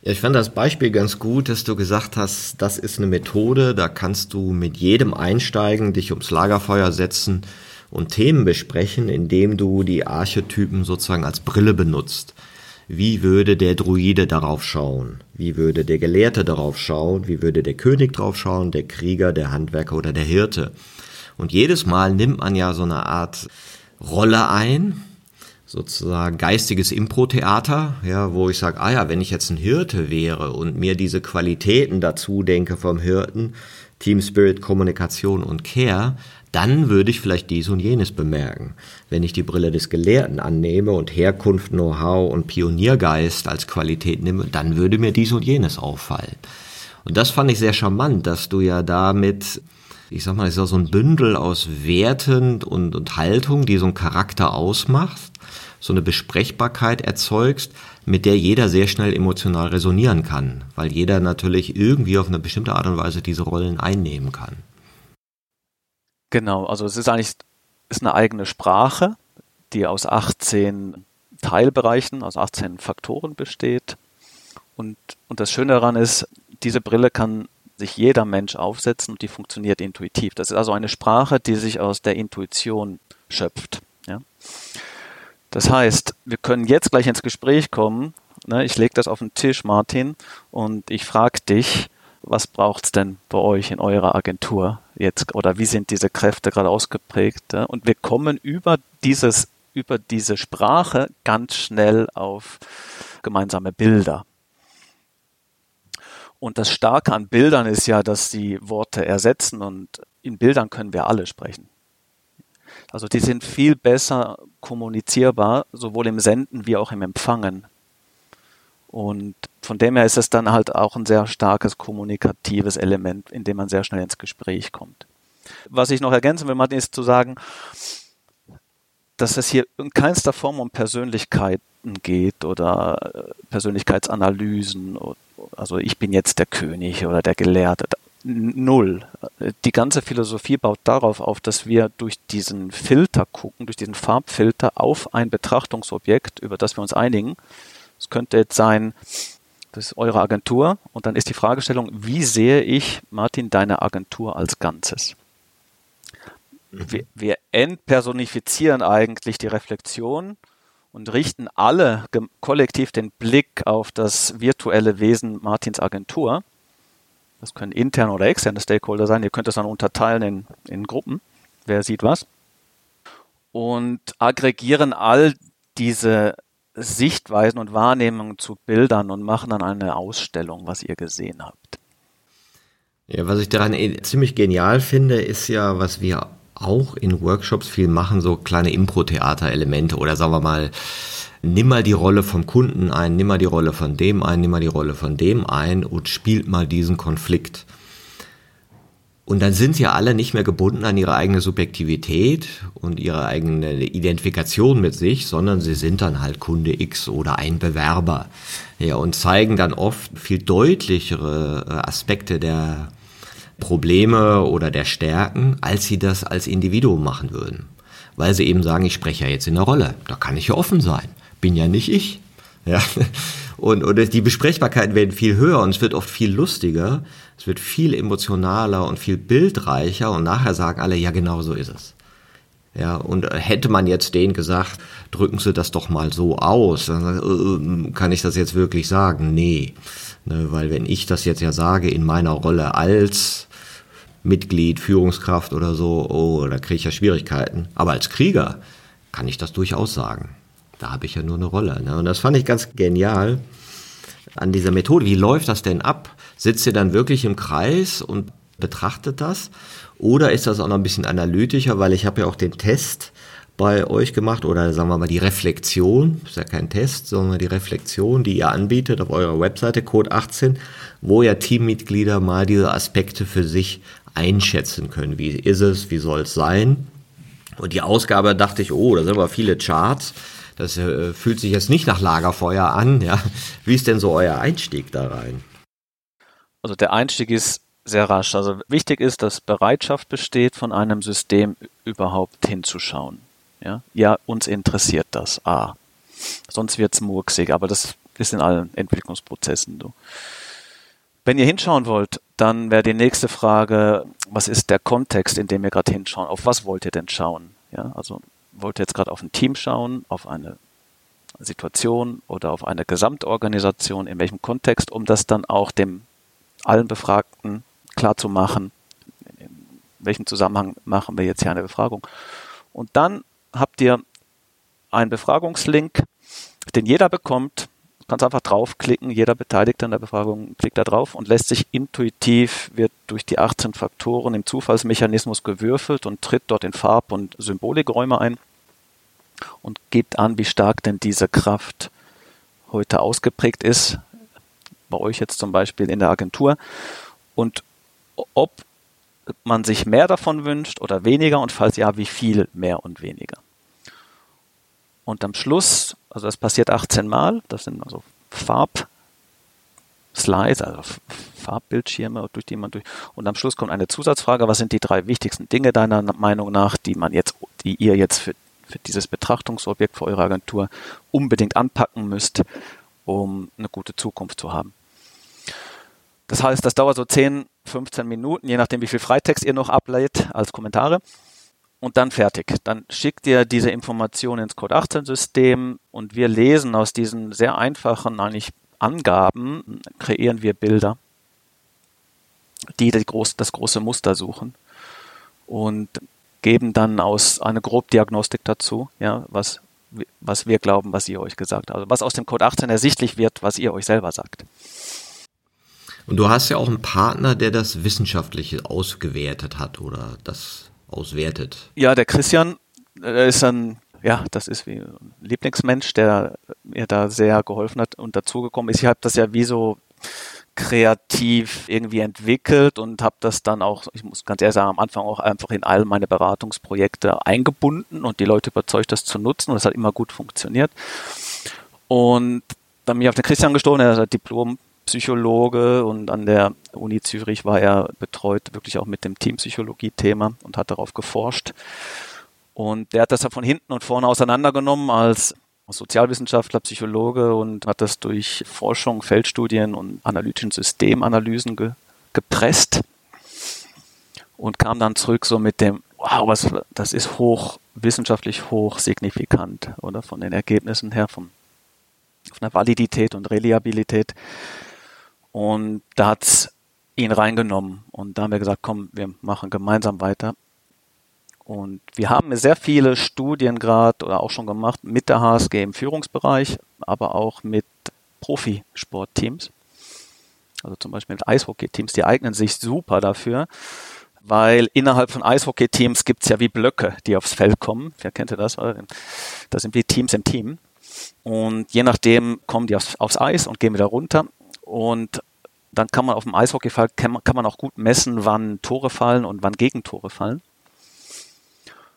ich fand das Beispiel ganz gut, dass du gesagt hast, das ist eine Methode, da kannst du mit jedem einsteigen, dich ums Lagerfeuer setzen und Themen besprechen, indem du die Archetypen sozusagen als Brille benutzt. Wie würde der Druide darauf schauen? Wie würde der Gelehrte darauf schauen? Wie würde der König darauf schauen? Der Krieger, der Handwerker oder der Hirte? Und jedes Mal nimmt man ja so eine Art Rolle ein, sozusagen geistiges Impro-Theater, ja, wo ich sage, ah ja, wenn ich jetzt ein Hirte wäre und mir diese Qualitäten dazu denke vom Hirten, Team Spirit, Kommunikation und Care, dann würde ich vielleicht dies und jenes bemerken. Wenn ich die Brille des Gelehrten annehme und Herkunft, Know-how und Pioniergeist als Qualität nehme, dann würde mir dies und jenes auffallen. Und das fand ich sehr charmant, dass du ja damit, ich sag mal, ist ja so ein Bündel aus Werten und, und Haltung, die so einen Charakter ausmacht, so eine Besprechbarkeit erzeugst, mit der jeder sehr schnell emotional resonieren kann, weil jeder natürlich irgendwie auf eine bestimmte Art und Weise diese Rollen einnehmen kann. Genau, also es ist eigentlich ist eine eigene Sprache, die aus 18 Teilbereichen, aus 18 Faktoren besteht. Und, und das Schöne daran ist, diese Brille kann sich jeder Mensch aufsetzen und die funktioniert intuitiv. Das ist also eine Sprache, die sich aus der Intuition schöpft. Ja? Das heißt, wir können jetzt gleich ins Gespräch kommen. Ne? Ich lege das auf den Tisch, Martin, und ich frage dich, was braucht es denn bei euch in eurer Agentur jetzt oder wie sind diese Kräfte gerade ausgeprägt? Und wir kommen über dieses, über diese Sprache ganz schnell auf gemeinsame Bilder. Und das Starke an Bildern ist ja, dass sie Worte ersetzen und in Bildern können wir alle sprechen. Also die sind viel besser kommunizierbar, sowohl im Senden wie auch im Empfangen. Und von dem her ist es dann halt auch ein sehr starkes kommunikatives Element, in dem man sehr schnell ins Gespräch kommt. Was ich noch ergänzen will, Martin, ist zu sagen, dass es hier in keinster Form um Persönlichkeiten geht oder äh, Persönlichkeitsanalysen. Also ich bin jetzt der König oder der Gelehrte. Null. Die ganze Philosophie baut darauf auf, dass wir durch diesen Filter gucken, durch diesen Farbfilter auf ein Betrachtungsobjekt, über das wir uns einigen. Es könnte jetzt sein, das ist eure Agentur und dann ist die Fragestellung, wie sehe ich, Martin, deine Agentur als Ganzes? Mhm. Wir, wir entpersonifizieren eigentlich die Reflexion und richten alle kollektiv den Blick auf das virtuelle Wesen Martins Agentur. Das können interne oder externe Stakeholder sein. Ihr könnt es dann unterteilen in, in Gruppen. Wer sieht was? Und aggregieren all diese Sichtweisen und Wahrnehmungen zu Bildern und machen dann eine Ausstellung, was ihr gesehen habt. Ja, was ich daran eh ziemlich genial finde, ist ja, was wir auch in Workshops viel machen, so kleine Impro-Theater-Elemente oder sagen wir mal, nimm mal die Rolle vom Kunden ein, nimm mal die Rolle von dem ein, nimm mal die Rolle von dem ein und spielt mal diesen Konflikt. Und dann sind sie ja alle nicht mehr gebunden an ihre eigene Subjektivität und ihre eigene Identifikation mit sich, sondern sie sind dann halt Kunde X oder ein Bewerber. Ja, und zeigen dann oft viel deutlichere äh, Aspekte der Probleme oder der Stärken, als sie das als Individuum machen würden. Weil sie eben sagen, ich spreche ja jetzt in der Rolle. Da kann ich ja offen sein. Bin ja nicht ich. Ja. Und, und die Besprechbarkeiten werden viel höher und es wird oft viel lustiger, es wird viel emotionaler und viel bildreicher und nachher sagen alle, ja genau so ist es. Ja, und hätte man jetzt denen gesagt, drücken Sie das doch mal so aus, dann äh, kann ich das jetzt wirklich sagen? Nee. Ne, weil wenn ich das jetzt ja sage in meiner Rolle als Mitglied, Führungskraft oder so, oh, da kriege ich ja Schwierigkeiten. Aber als Krieger kann ich das durchaus sagen. Da habe ich ja nur eine Rolle. Ne? Und das fand ich ganz genial an dieser Methode. Wie läuft das denn ab? Sitzt ihr dann wirklich im Kreis und betrachtet das? Oder ist das auch noch ein bisschen analytischer, weil ich habe ja auch den Test bei euch gemacht oder sagen wir mal die Reflexion, ist ja kein Test, sondern die Reflexion, die ihr anbietet auf eurer Webseite Code 18, wo ja Teammitglieder mal diese Aspekte für sich einschätzen können. Wie ist es, wie soll es sein? Und die Ausgabe dachte ich, oh, da sind aber viele Charts. Das äh, fühlt sich jetzt nicht nach Lagerfeuer an. Ja. Wie ist denn so euer Einstieg da rein? Also der Einstieg ist sehr rasch. Also wichtig ist, dass Bereitschaft besteht, von einem System überhaupt hinzuschauen. Ja, ja uns interessiert das. Ah. Sonst wird's murksig, aber das ist in allen Entwicklungsprozessen so. Wenn ihr hinschauen wollt, dann wäre die nächste Frage, was ist der Kontext, in dem ihr gerade hinschauen? Auf was wollt ihr denn schauen? Ja, also wollt ihr jetzt gerade auf ein Team schauen, auf eine Situation oder auf eine Gesamtorganisation, in welchem Kontext, um das dann auch dem allen Befragten klar zu machen, in welchem Zusammenhang machen wir jetzt hier eine Befragung. Und dann habt ihr einen Befragungslink, den jeder bekommt. Kannst einfach draufklicken, jeder Beteiligte an der Befragung klickt da drauf und lässt sich intuitiv, wird durch die 18 Faktoren im Zufallsmechanismus gewürfelt und tritt dort in Farb- und Symbolikräume ein und gibt an, wie stark denn diese Kraft heute ausgeprägt ist. Bei euch jetzt zum Beispiel in der Agentur. Und ob man sich mehr davon wünscht oder weniger und falls ja, wie viel mehr und weniger. Und am Schluss, also das passiert 18 Mal, das sind also Farbslides, also Farbbildschirme, durch die man durch. Und am Schluss kommt eine Zusatzfrage: Was sind die drei wichtigsten Dinge deiner Meinung nach, die man jetzt, die ihr jetzt für, für dieses Betrachtungsobjekt für eure Agentur unbedingt anpacken müsst, um eine gute Zukunft zu haben? Das heißt, das dauert so 10, 15 Minuten, je nachdem, wie viel Freitext ihr noch ablädt als Kommentare und dann fertig. Dann schickt ihr diese Information ins Code 18 System und wir lesen aus diesen sehr einfachen eigentlich Angaben, kreieren wir Bilder, die, das große Muster suchen und geben dann aus eine Grobdiagnostik dazu, ja, was, was wir glauben, was ihr euch gesagt habt. Also was aus dem Code 18 ersichtlich wird, was ihr euch selber sagt. Und du hast ja auch einen Partner, der das Wissenschaftliche ausgewertet hat oder das auswertet. Ja, der Christian der ist ein, ja, das ist wie ein Lieblingsmensch, der mir da sehr geholfen hat und dazugekommen ist. Ich habe das ja wie so kreativ irgendwie entwickelt und habe das dann auch, ich muss ganz ehrlich sagen, am Anfang auch einfach in all meine Beratungsprojekte eingebunden und die Leute überzeugt, das zu nutzen und das hat immer gut funktioniert. Und dann bin ich auf den Christian gestoßen, er ist Diplompsychologe und an der Uni Zürich war er betreut wirklich auch mit dem Teampsychologie-Thema und hat darauf geforscht. Und der hat das von hinten und vorne auseinandergenommen als Sozialwissenschaftler, Psychologe und hat das durch Forschung, Feldstudien und analytischen Systemanalysen ge gepresst und kam dann zurück so mit dem, wow, was, das ist hoch, wissenschaftlich hoch signifikant, oder von den Ergebnissen her, vom, von der Validität und Reliabilität. Und da hat's ihn reingenommen und da haben wir gesagt, komm, wir machen gemeinsam weiter. Und wir haben sehr viele Studien gerade oder auch schon gemacht mit der HSG im Führungsbereich, aber auch mit Profisportteams. Also zum Beispiel mit Eishockey-Teams, die eignen sich super dafür, weil innerhalb von Eishockey-Teams gibt es ja wie Blöcke, die aufs Feld kommen. Wer kennt ihr das? Das sind wie Teams im Team. Und je nachdem kommen die aufs, aufs Eis und gehen wieder runter. Und dann kann man auf dem Eishockeyfall kann man, kann man auch gut messen, wann Tore fallen und wann Gegentore fallen.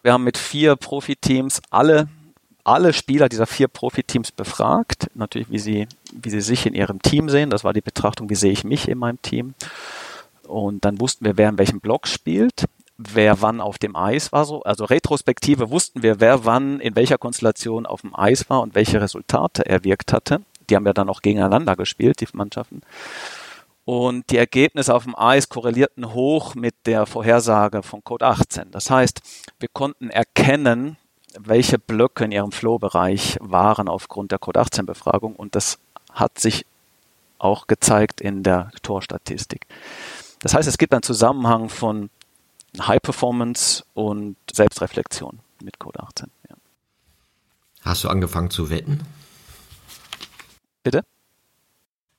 Wir haben mit vier Profiteams alle, alle Spieler dieser vier Profiteams befragt. Natürlich, wie sie, wie sie sich in ihrem Team sehen. Das war die Betrachtung, wie sehe ich mich in meinem Team. Und dann wussten wir, wer in welchem Block spielt, wer wann auf dem Eis war. So. Also retrospektive wussten wir, wer wann in welcher Konstellation auf dem Eis war und welche Resultate er wirkt hatte. Die haben ja dann auch gegeneinander gespielt, die Mannschaften. Und die Ergebnisse auf dem Eis korrelierten hoch mit der Vorhersage von Code 18. Das heißt, wir konnten erkennen, welche Blöcke in ihrem Flow-Bereich waren aufgrund der Code 18 Befragung und das hat sich auch gezeigt in der Torstatistik. Das heißt, es gibt einen Zusammenhang von High Performance und Selbstreflexion mit Code 18. Ja. Hast du angefangen zu wetten? Bitte?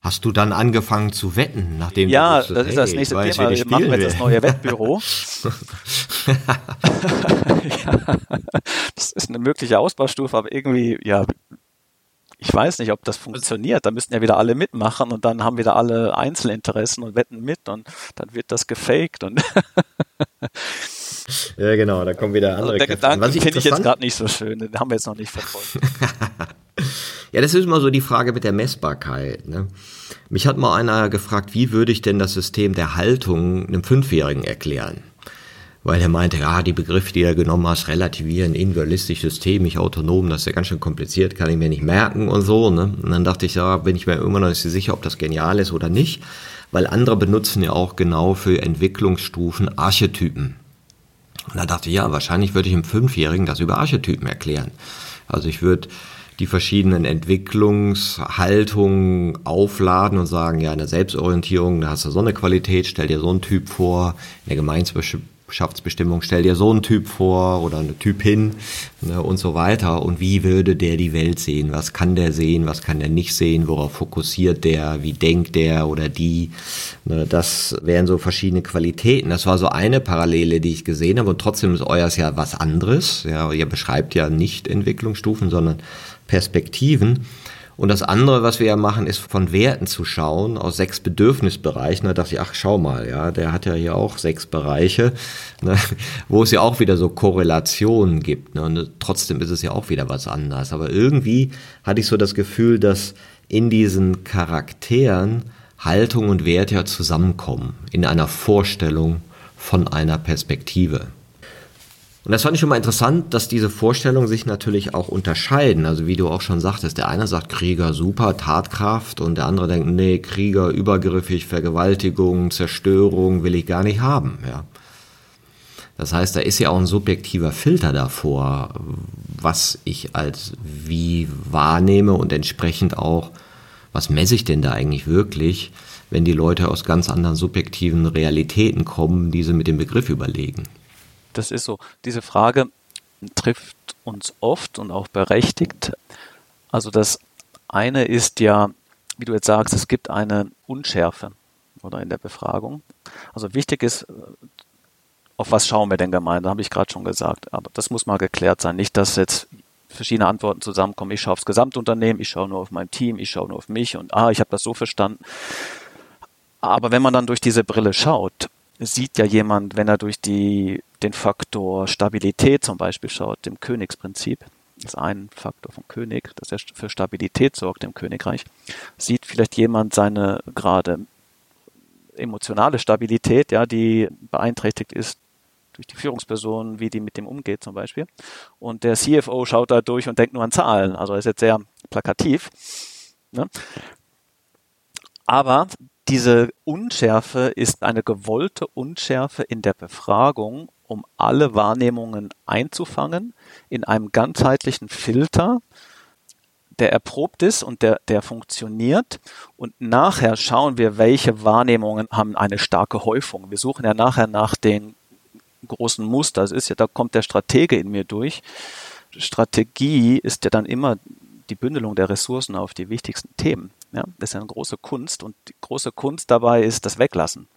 Hast du dann angefangen zu wetten, nachdem ja, du wusstest, das ist das nächste weiß, Thema. Wir machen jetzt das neue Wettbüro. ja, das ist eine mögliche Ausbaustufe, aber irgendwie, ja, ich weiß nicht, ob das funktioniert. Da müssten ja wieder alle mitmachen und dann haben wieder alle Einzelinteressen und wetten mit und dann wird das gefaked und Ja, genau, da kommen wieder andere also Der Gedanke finde ich jetzt gerade nicht so schön, den haben wir jetzt noch nicht verfolgt. Ja, das ist immer so die Frage mit der Messbarkeit. Ne? Mich hat mal einer gefragt, wie würde ich denn das System der Haltung einem Fünfjährigen erklären? Weil er meinte, ja, die Begriffe, die er genommen hat, relativieren, individualistisch, systemisch, autonom, das ist ja ganz schön kompliziert, kann ich mir nicht merken und so. Ne? Und dann dachte ich, ja, bin ich mir immer noch nicht sicher, ob das genial ist oder nicht, weil andere benutzen ja auch genau für Entwicklungsstufen Archetypen. Und da dachte ich, ja, wahrscheinlich würde ich einem Fünfjährigen das über Archetypen erklären. Also ich würde die verschiedenen Entwicklungshaltungen aufladen und sagen, ja, in der Selbstorientierung, da hast du so eine Qualität, stell dir so einen Typ vor, in der Gemeinschaftsbestimmung, stell dir so einen Typ vor oder einen Typ hin ne, und so weiter. Und wie würde der die Welt sehen? Was kann der sehen? Was kann der nicht sehen? Worauf fokussiert der? Wie denkt der oder die? Ne, das wären so verschiedene Qualitäten. Das war so eine Parallele, die ich gesehen habe. Und trotzdem ist euers ja was anderes. Ja, ihr beschreibt ja nicht Entwicklungsstufen, sondern Perspektiven. Und das andere, was wir ja machen, ist von Werten zu schauen, aus sechs Bedürfnisbereichen. Da dachte ich, ach, schau mal, ja, der hat ja hier auch sechs Bereiche, ne, wo es ja auch wieder so Korrelationen gibt. Ne, und trotzdem ist es ja auch wieder was anderes. Aber irgendwie hatte ich so das Gefühl, dass in diesen Charakteren Haltung und Wert ja zusammenkommen, in einer Vorstellung von einer Perspektive. Und das fand ich schon mal interessant, dass diese Vorstellungen sich natürlich auch unterscheiden. Also wie du auch schon sagtest, der eine sagt Krieger super, Tatkraft und der andere denkt, nee, Krieger übergriffig, Vergewaltigung, Zerstörung will ich gar nicht haben, ja. Das heißt, da ist ja auch ein subjektiver Filter davor, was ich als wie wahrnehme und entsprechend auch, was messe ich denn da eigentlich wirklich, wenn die Leute aus ganz anderen subjektiven Realitäten kommen, diese mit dem Begriff überlegen. Das ist so. Diese Frage trifft uns oft und auch berechtigt. Also das eine ist ja, wie du jetzt sagst, es gibt eine Unschärfe oder in der Befragung. Also wichtig ist, auf was schauen wir denn gemeinsam, habe ich gerade schon gesagt. Aber das muss mal geklärt sein. Nicht, dass jetzt verschiedene Antworten zusammenkommen. Ich schaue aufs Gesamtunternehmen, ich schaue nur auf mein Team, ich schaue nur auf mich und ah, ich habe das so verstanden. Aber wenn man dann durch diese Brille schaut, sieht ja jemand, wenn er durch die, den Faktor Stabilität zum Beispiel schaut, dem Königsprinzip, das ist ein Faktor vom König, dass er für Stabilität sorgt im Königreich, sieht vielleicht jemand seine gerade emotionale Stabilität, ja, die beeinträchtigt ist durch die Führungsperson, wie die mit dem umgeht zum Beispiel. Und der CFO schaut da durch und denkt nur an Zahlen. Also ist jetzt sehr plakativ. Ne? Aber diese Unschärfe ist eine gewollte Unschärfe in der Befragung, um alle Wahrnehmungen einzufangen in einem ganzheitlichen Filter, der erprobt ist und der, der funktioniert. Und nachher schauen wir, welche Wahrnehmungen haben eine starke Häufung. Wir suchen ja nachher nach den großen Muster. Das ist ja, da kommt der Stratege in mir durch. Strategie ist ja dann immer die Bündelung der Ressourcen auf die wichtigsten Themen. Ja, das ist ja eine große Kunst und die große Kunst dabei ist das Weglassen.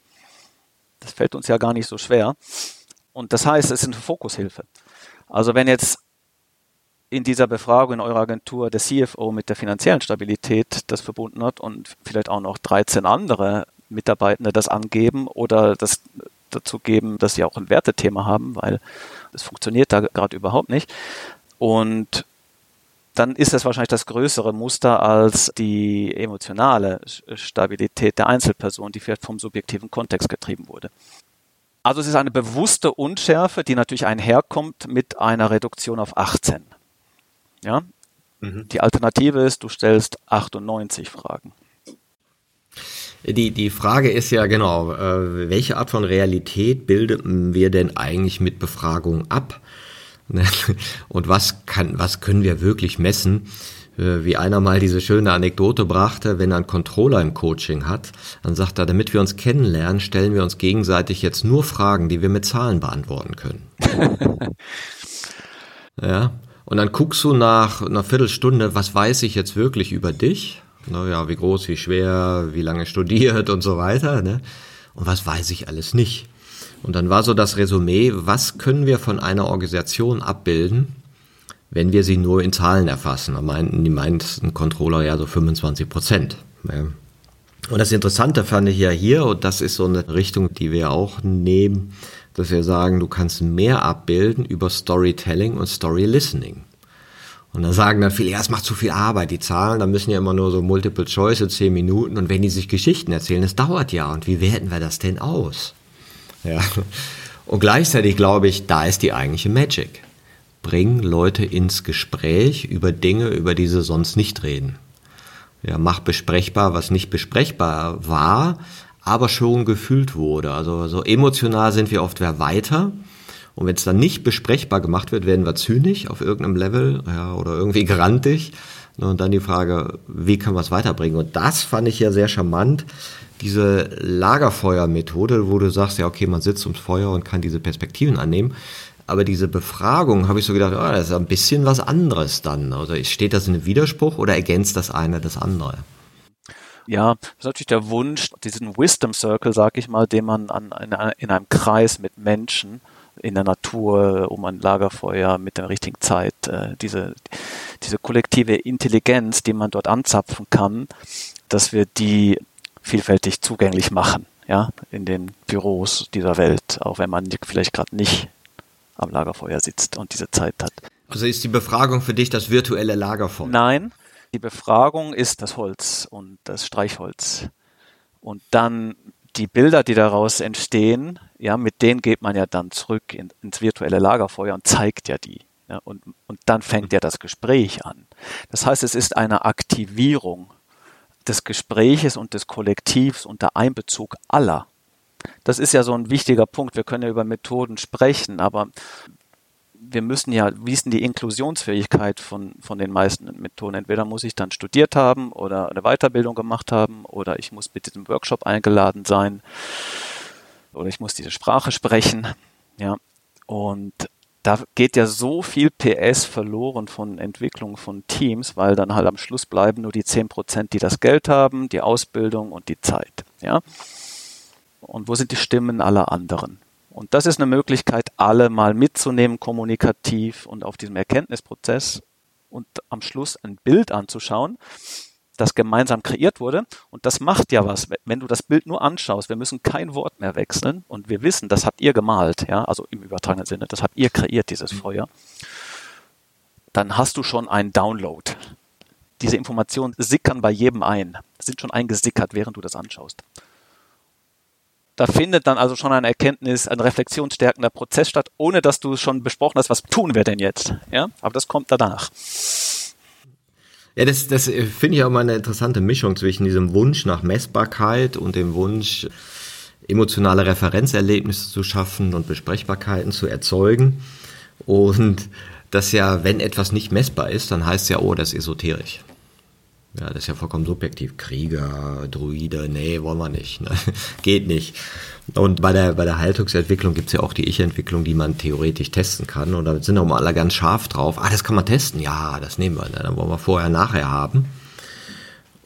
Das fällt uns ja gar nicht so schwer. Und das heißt, es ist eine Fokushilfe. Also wenn jetzt in dieser Befragung in eurer Agentur der CFO mit der finanziellen Stabilität das verbunden hat und vielleicht auch noch 13 andere Mitarbeitende das angeben oder das dazu geben, dass sie auch ein Wertethema haben, weil es funktioniert da gerade überhaupt nicht. Und dann ist das wahrscheinlich das größere Muster als die emotionale Stabilität der Einzelperson, die vielleicht vom subjektiven Kontext getrieben wurde. Also es ist eine bewusste Unschärfe, die natürlich einherkommt mit einer Reduktion auf 18. Ja? Mhm. Die Alternative ist, du stellst 98 Fragen. Die, die Frage ist ja genau, äh, welche Art von Realität bilden wir denn eigentlich mit Befragung ab? Und was kann, was können wir wirklich messen? Äh, wie einer mal diese schöne Anekdote brachte, wenn er einen Controller im Coaching hat, dann sagt er, damit wir uns kennenlernen, stellen wir uns gegenseitig jetzt nur Fragen, die wir mit Zahlen beantworten können. ja. Und dann guckst du nach einer Viertelstunde, was weiß ich jetzt wirklich über dich? Naja, wie groß, wie schwer, wie lange studiert und so weiter. Ne? Und was weiß ich alles nicht? Und dann war so das Resümee, was können wir von einer Organisation abbilden, wenn wir sie nur in Zahlen erfassen? Da meinten die meinten Controller ja so 25 Prozent. Und das Interessante fand ich ja hier, und das ist so eine Richtung, die wir auch nehmen, dass wir sagen, du kannst mehr abbilden über Storytelling und Story Listening. Und dann sagen dann viele, ja, es macht zu viel Arbeit, die Zahlen, da müssen ja immer nur so Multiple Choice in zehn Minuten und wenn die sich Geschichten erzählen, das dauert ja. Und wie werten wir das denn aus? Ja. Und gleichzeitig glaube ich, da ist die eigentliche Magic. Bring Leute ins Gespräch über Dinge, über die sie sonst nicht reden. Ja, mach besprechbar, was nicht besprechbar war, aber schon gefühlt wurde. Also so emotional sind wir oft wer weiter und wenn es dann nicht besprechbar gemacht wird, werden wir zynisch auf irgendeinem Level ja, oder irgendwie grantig. Und dann die Frage, wie können wir es weiterbringen? Und das fand ich ja sehr charmant, diese Lagerfeuermethode, wo du sagst, ja, okay, man sitzt ums Feuer und kann diese Perspektiven annehmen. Aber diese Befragung habe ich so gedacht, ah, das ist ein bisschen was anderes dann. Also steht das in einem Widerspruch oder ergänzt das eine das andere? Ja, das ist natürlich der Wunsch, diesen Wisdom Circle, sag ich mal, den man an, in, in einem Kreis mit Menschen in der Natur, um ein Lagerfeuer mit der richtigen Zeit, äh, diese, diese kollektive Intelligenz, die man dort anzapfen kann, dass wir die vielfältig zugänglich machen, ja, in den Büros dieser Welt, auch wenn man vielleicht gerade nicht am Lagerfeuer sitzt und diese Zeit hat. Also ist die Befragung für dich das virtuelle Lagerfeuer? Nein, die Befragung ist das Holz und das Streichholz. Und dann die Bilder, die daraus entstehen, ja, mit denen geht man ja dann zurück in, ins virtuelle Lagerfeuer und zeigt ja die. Ja, und, und dann fängt ja das Gespräch an. Das heißt, es ist eine Aktivierung des Gespräches und des Kollektivs unter Einbezug aller. Das ist ja so ein wichtiger Punkt. Wir können ja über Methoden sprechen, aber wir müssen ja, wie ist denn die Inklusionsfähigkeit von, von den meisten Methoden? Entweder muss ich dann studiert haben oder eine Weiterbildung gemacht haben oder ich muss mit diesem Workshop eingeladen sein oder ich muss diese Sprache sprechen. Ja, und da geht ja so viel PS verloren von Entwicklung von Teams, weil dann halt am Schluss bleiben nur die 10 Prozent, die das Geld haben, die Ausbildung und die Zeit. Ja. Und wo sind die Stimmen aller anderen? Und das ist eine Möglichkeit, alle mal mitzunehmen, kommunikativ und auf diesem Erkenntnisprozess und am Schluss ein Bild anzuschauen. das gemeinsam kreiert wurde. Und das macht ja was, wenn du das Bild nur anschaust. Wir müssen kein Wort mehr wechseln und wir wissen, das habt ihr gemalt, ja, also im übertragenen Sinne, das habt ihr kreiert, dieses mhm. Feuer. Dann hast du schon einen Download. Diese Informationen sickern bei jedem ein, sind schon eingesickert, während du das anschaust. Da findet dann also schon eine Erkenntnis, ein reflexionsstärkender Prozess statt, ohne dass du schon besprochen hast, was tun wir denn jetzt? Ja, aber das kommt danach. Ja, das, das äh, finde ich auch mal eine interessante Mischung zwischen diesem Wunsch nach Messbarkeit und dem Wunsch, emotionale Referenzerlebnisse zu schaffen und Besprechbarkeiten zu erzeugen. Und das ja, wenn etwas nicht messbar ist, dann heißt es ja, oh, das ist esoterisch. Ja, das ist ja vollkommen subjektiv. Krieger, Druide, nee, wollen wir nicht. Ne? Geht nicht. Und bei der, bei der Haltungsentwicklung gibt's ja auch die Ich-Entwicklung, die man theoretisch testen kann. Und da sind auch mal alle ganz scharf drauf. Ah, das kann man testen. Ja, das nehmen wir. Ne? Dann wollen wir vorher, nachher haben.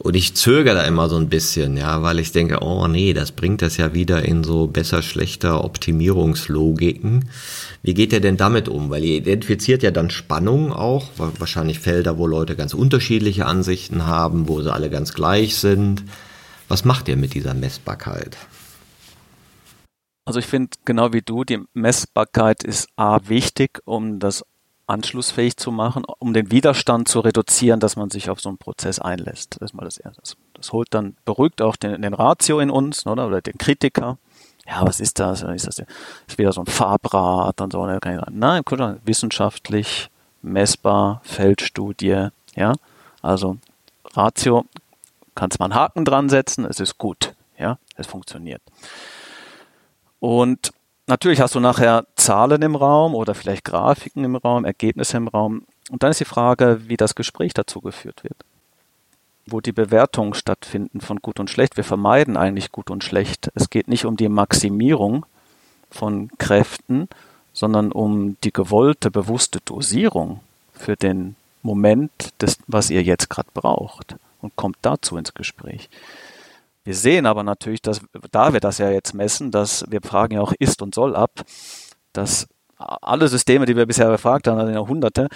Und ich zögere da immer so ein bisschen, ja, weil ich denke, oh nee, das bringt das ja wieder in so besser, schlechter Optimierungslogiken. Wie geht ihr denn damit um? Weil ihr identifiziert ja dann Spannungen auch, wahrscheinlich Felder, wo Leute ganz unterschiedliche Ansichten haben, wo sie alle ganz gleich sind. Was macht ihr mit dieser Messbarkeit? Also ich finde genau wie du, die Messbarkeit ist A wichtig, um das anschlussfähig zu machen, um den Widerstand zu reduzieren, dass man sich auf so einen Prozess einlässt. Das ist mal das Erste. Das holt dann, beruhigt auch den, den Ratio in uns oder, oder den Kritiker. Ja, was ist das? Ist das ist wieder so ein Farbrad und so? Da kann ich sagen, nein, wissenschaftlich, messbar, Feldstudie, ja. Also Ratio, kannst man einen Haken dran setzen, es ist gut, ja, es funktioniert. Und Natürlich hast du nachher Zahlen im Raum oder vielleicht Grafiken im Raum, Ergebnisse im Raum. Und dann ist die Frage, wie das Gespräch dazu geführt wird. Wo die Bewertungen stattfinden von gut und schlecht. Wir vermeiden eigentlich gut und schlecht. Es geht nicht um die Maximierung von Kräften, sondern um die gewollte, bewusste Dosierung für den Moment, des, was ihr jetzt gerade braucht. Und kommt dazu ins Gespräch. Wir sehen aber natürlich, dass, da wir das ja jetzt messen, dass wir fragen ja auch ist und soll ab, dass alle Systeme, die wir bisher befragt haben, also Jahrhunderte,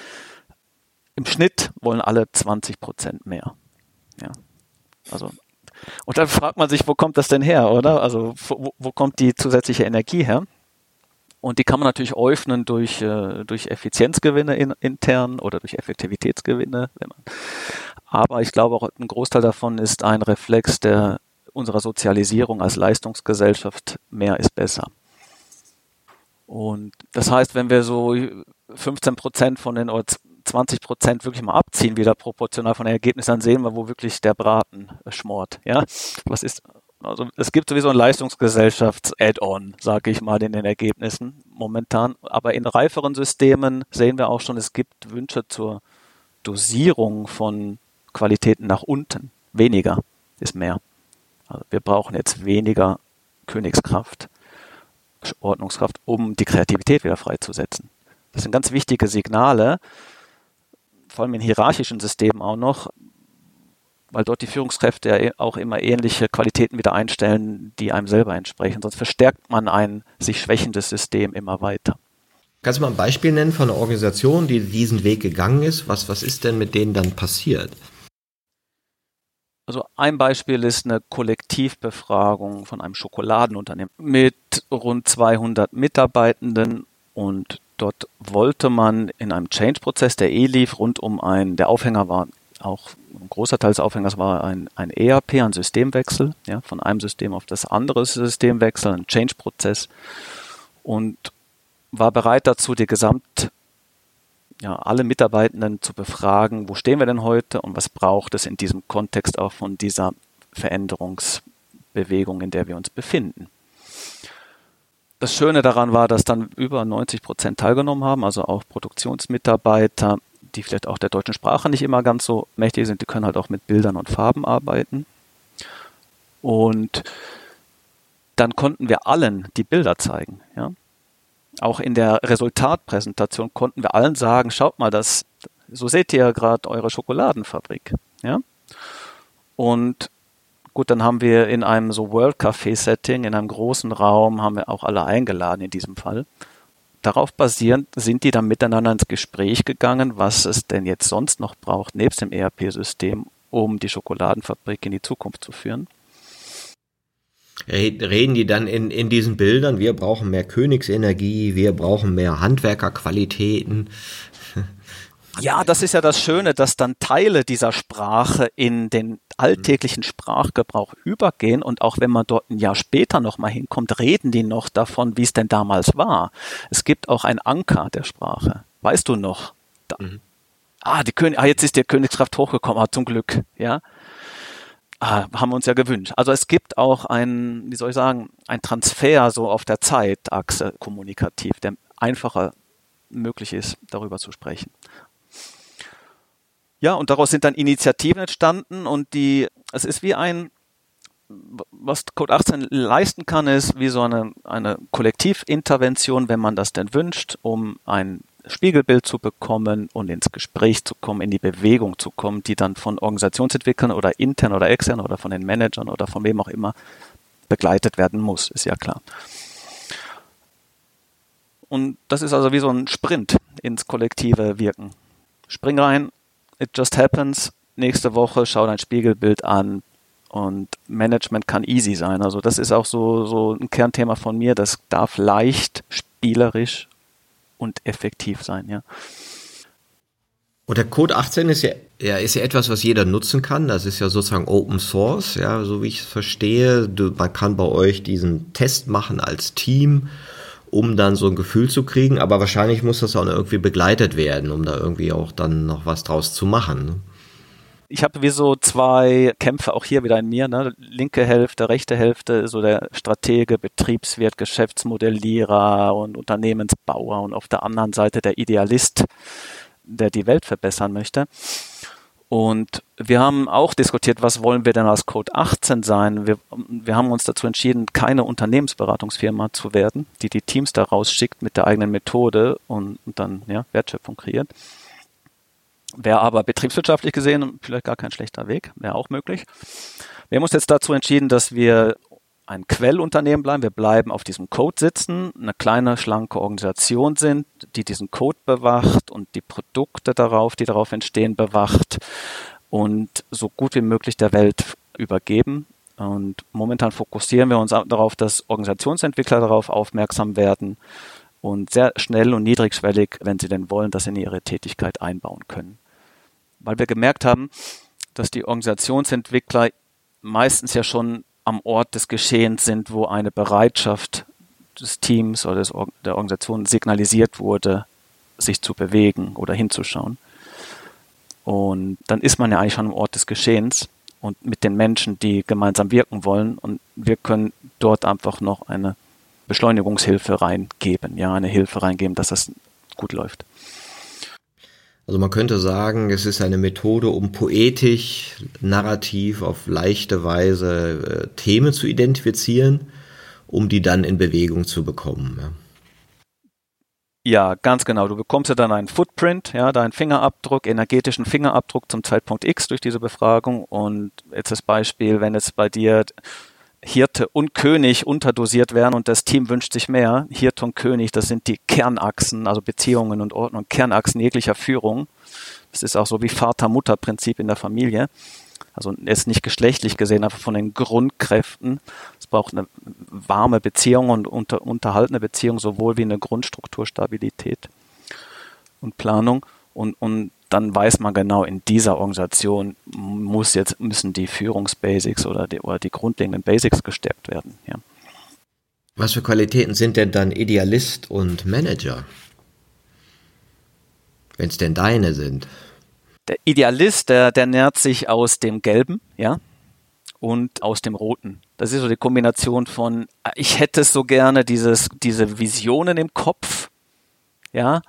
im Schnitt wollen alle 20 Prozent mehr. Ja. Also, und dann fragt man sich, wo kommt das denn her, oder? Also, wo, wo kommt die zusätzliche Energie her? Und die kann man natürlich öffnen durch, äh, durch Effizienzgewinne in, intern oder durch Effektivitätsgewinne. Aber ich glaube auch ein Großteil davon ist ein Reflex der unserer Sozialisierung als Leistungsgesellschaft mehr ist besser. Und das heißt, wenn wir so 15 Prozent von den oder 20 Prozent wirklich mal abziehen, wieder proportional von den Ergebnissen, dann sehen wir, wo wirklich der Braten schmort. Ja, was ist, also es gibt sowieso ein Leistungsgesellschafts-Add-on, sage ich mal, in den Ergebnissen momentan. Aber in reiferen Systemen sehen wir auch schon, es gibt Wünsche zur Dosierung von Qualitäten nach unten. Weniger ist mehr. Also wir brauchen jetzt weniger Königskraft, Ordnungskraft, um die Kreativität wieder freizusetzen. Das sind ganz wichtige Signale, vor allem in hierarchischen Systemen auch noch, weil dort die Führungskräfte ja auch immer ähnliche Qualitäten wieder einstellen, die einem selber entsprechen. Sonst verstärkt man ein sich schwächendes System immer weiter. Kannst du mal ein Beispiel nennen von einer Organisation, die diesen Weg gegangen ist? Was, was ist denn mit denen dann passiert? Also ein Beispiel ist eine Kollektivbefragung von einem Schokoladenunternehmen mit rund 200 Mitarbeitenden und dort wollte man in einem Change-Prozess, der eh lief, rund um ein, der Aufhänger war auch ein großer Teil des Aufhängers war ein, ein ERP, ein Systemwechsel, ja, von einem System auf das andere System wechseln, ein Change-Prozess und war bereit dazu, die Gesamt ja, alle Mitarbeitenden zu befragen, wo stehen wir denn heute und was braucht es in diesem Kontext auch von dieser Veränderungsbewegung, in der wir uns befinden. Das Schöne daran war, dass dann über 90 Prozent teilgenommen haben, also auch Produktionsmitarbeiter, die vielleicht auch der deutschen Sprache nicht immer ganz so mächtig sind, die können halt auch mit Bildern und Farben arbeiten. Und dann konnten wir allen die Bilder zeigen. Ja? Auch in der Resultatpräsentation konnten wir allen sagen, schaut mal, das, so seht ihr gerade eure Schokoladenfabrik. Ja? Und gut, dann haben wir in einem so World Café Setting, in einem großen Raum, haben wir auch alle eingeladen in diesem Fall. Darauf basierend sind die dann miteinander ins Gespräch gegangen, was es denn jetzt sonst noch braucht, nebst dem ERP-System, um die Schokoladenfabrik in die Zukunft zu führen. Reden die dann in, in diesen Bildern, wir brauchen mehr Königsenergie, wir brauchen mehr Handwerkerqualitäten? Ja, das ist ja das Schöne, dass dann Teile dieser Sprache in den alltäglichen Sprachgebrauch übergehen und auch wenn man dort ein Jahr später nochmal hinkommt, reden die noch davon, wie es denn damals war. Es gibt auch ein Anker der Sprache. Weißt du noch? Da. Mhm. Ah, die König, ah, jetzt ist die Königskraft hochgekommen, ah, zum Glück, ja. Ah, haben wir uns ja gewünscht. Also es gibt auch ein, wie soll ich sagen, ein Transfer so auf der Zeitachse kommunikativ, der einfacher möglich ist, darüber zu sprechen. Ja, und daraus sind dann Initiativen entstanden und die, es ist wie ein, was Code 18 leisten kann, ist wie so eine, eine Kollektivintervention, wenn man das denn wünscht, um ein Spiegelbild zu bekommen und ins Gespräch zu kommen, in die Bewegung zu kommen, die dann von Organisationsentwicklern oder intern oder extern oder von den Managern oder von wem auch immer begleitet werden muss, ist ja klar. Und das ist also wie so ein Sprint ins kollektive Wirken. Spring rein, it just happens. Nächste Woche schau dein Spiegelbild an und Management kann easy sein. Also das ist auch so, so ein Kernthema von mir. Das darf leicht, spielerisch und effektiv sein, ja. Und der Code 18 ist ja, ja, ist ja etwas, was jeder nutzen kann. Das ist ja sozusagen Open Source, ja, so wie ich es verstehe. Du, man kann bei euch diesen Test machen als Team um dann so ein Gefühl zu kriegen. Aber wahrscheinlich muss das auch irgendwie begleitet werden, um da irgendwie auch dann noch was draus zu machen. Ich habe wie so zwei Kämpfe auch hier wieder in mir, ne? linke Hälfte, rechte Hälfte, so der Stratege, Betriebswirt, Geschäftsmodellierer und Unternehmensbauer und auf der anderen Seite der Idealist, der die Welt verbessern möchte. Und wir haben auch diskutiert, was wollen wir denn als Code 18 sein? Wir, wir haben uns dazu entschieden, keine Unternehmensberatungsfirma zu werden, die die Teams da rausschickt mit der eigenen Methode und, und dann ja, Wertschöpfung kreiert. Wäre aber betriebswirtschaftlich gesehen vielleicht gar kein schlechter Weg, wäre auch möglich. Wir haben uns jetzt dazu entschieden, dass wir ein Quellunternehmen bleiben. Wir bleiben auf diesem Code sitzen, eine kleine, schlanke Organisation sind, die diesen Code bewacht und die Produkte darauf, die darauf entstehen, bewacht und so gut wie möglich der Welt übergeben. Und momentan fokussieren wir uns darauf, dass Organisationsentwickler darauf aufmerksam werden und sehr schnell und niedrigschwellig, wenn sie denn wollen, das in ihre Tätigkeit einbauen können. Weil wir gemerkt haben, dass die Organisationsentwickler meistens ja schon am Ort des Geschehens sind, wo eine Bereitschaft des Teams oder des, der Organisation signalisiert wurde, sich zu bewegen oder hinzuschauen. Und dann ist man ja eigentlich schon am Ort des Geschehens und mit den Menschen, die gemeinsam wirken wollen. Und wir können dort einfach noch eine Beschleunigungshilfe reingeben, ja, eine Hilfe reingeben, dass das gut läuft. Also man könnte sagen, es ist eine Methode, um poetisch, narrativ, auf leichte Weise äh, Themen zu identifizieren, um die dann in Bewegung zu bekommen. Ja. Ja, ganz genau. Du bekommst ja dann einen Footprint, ja, deinen Fingerabdruck, energetischen Fingerabdruck zum Zeitpunkt X durch diese Befragung. Und jetzt das Beispiel, wenn es bei dir Hirte und König unterdosiert werden und das Team wünscht sich mehr. Hirte und König, das sind die Kernachsen, also Beziehungen und Ordnung, Kernachsen jeglicher Führung. Das ist auch so wie Vater-Mutter-Prinzip in der Familie. Also ist nicht geschlechtlich gesehen, aber von den Grundkräften. Es braucht eine warme Beziehung und unter, unterhaltene Beziehung, sowohl wie eine Grundstrukturstabilität und Planung. Und, und dann weiß man genau, in dieser Organisation muss jetzt, müssen die Führungsbasics oder die, oder die grundlegenden Basics gestärkt werden. Ja. Was für Qualitäten sind denn dann Idealist und Manager? Wenn es denn deine sind. Der Idealist, der, der nährt sich aus dem Gelben, ja, und aus dem Roten. Das ist so die Kombination von, ich hätte so gerne dieses, diese Visionen im Kopf, ja,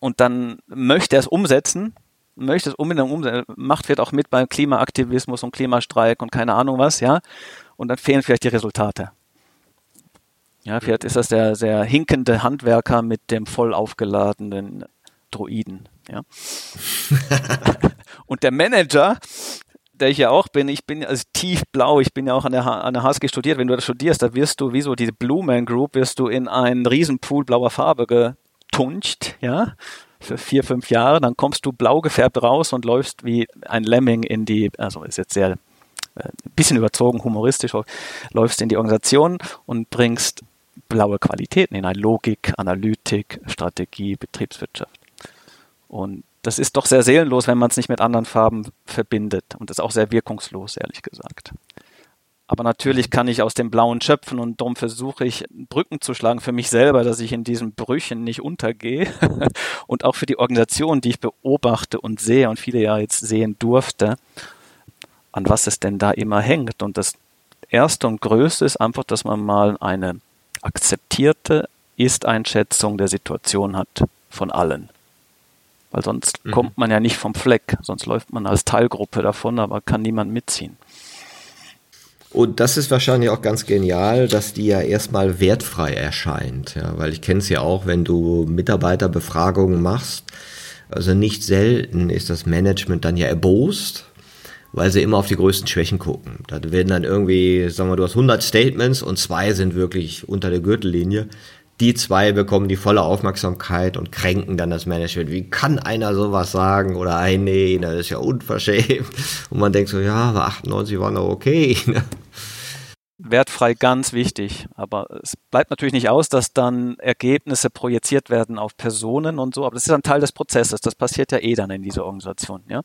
und dann möchte er es umsetzen, möchte es unbedingt umsetzen, macht vielleicht auch mit beim Klimaaktivismus und Klimastreik und keine Ahnung was, ja, und dann fehlen vielleicht die Resultate. Ja, vielleicht ist das der sehr hinkende Handwerker mit dem voll aufgeladenen Droiden, ja. und der Manager, der ich ja auch bin, ich bin also tiefblau, ich bin ja auch an der, an der HSG studiert. Wenn du das studierst, da wirst du, wie so diese Blue Man Group, wirst du in einen Riesenpool blauer Farbe getuncht, ja, für vier, fünf Jahre, dann kommst du blau gefärbt raus und läufst wie ein Lemming in die, also ist jetzt sehr ein äh, bisschen überzogen, humoristisch, läufst in die Organisation und bringst blaue Qualitäten hinein, Logik, Analytik, Strategie, Betriebswirtschaft. Und das ist doch sehr seelenlos, wenn man es nicht mit anderen Farben verbindet und ist auch sehr wirkungslos, ehrlich gesagt. Aber natürlich kann ich aus dem Blauen schöpfen und darum versuche ich Brücken zu schlagen für mich selber, dass ich in diesen Brüchen nicht untergehe und auch für die Organisation, die ich beobachte und sehe und viele ja jetzt sehen durfte, an was es denn da immer hängt. Und das Erste und Größte ist einfach, dass man mal eine akzeptierte Ist-Einschätzung der Situation hat von allen. Weil sonst mhm. kommt man ja nicht vom Fleck, sonst läuft man als Teilgruppe davon, aber kann niemand mitziehen. Und das ist wahrscheinlich auch ganz genial, dass die ja erstmal wertfrei erscheint. Ja, weil ich kenne es ja auch, wenn du Mitarbeiterbefragungen machst. Also nicht selten ist das Management dann ja erbost, weil sie immer auf die größten Schwächen gucken. Da werden dann irgendwie, sagen wir, du hast 100 Statements und zwei sind wirklich unter der Gürtellinie die zwei bekommen die volle Aufmerksamkeit und kränken dann das Management. Wie kann einer sowas sagen? Oder ein, nee, das ist ja unverschämt. Und man denkt so, ja, aber 98 waren doch okay. Wertfrei ganz wichtig. Aber es bleibt natürlich nicht aus, dass dann Ergebnisse projiziert werden auf Personen und so. Aber das ist ein Teil des Prozesses. Das passiert ja eh dann in dieser Organisation. Ja.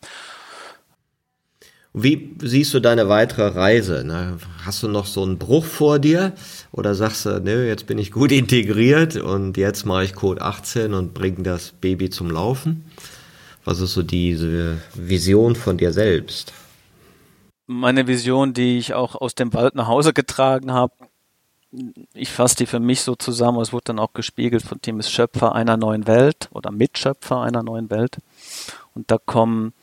Wie siehst du deine weitere Reise? Ne? Hast du noch so einen Bruch vor dir? Oder sagst du, nö, jetzt bin ich gut integriert und jetzt mache ich Code 18 und bringe das Baby zum Laufen? Was ist so diese Vision von dir selbst? Meine Vision, die ich auch aus dem Wald nach Hause getragen habe, ich fasse die für mich so zusammen, es wurde dann auch gespiegelt von Team ist Schöpfer einer neuen Welt oder Mitschöpfer einer neuen Welt. Und da kommen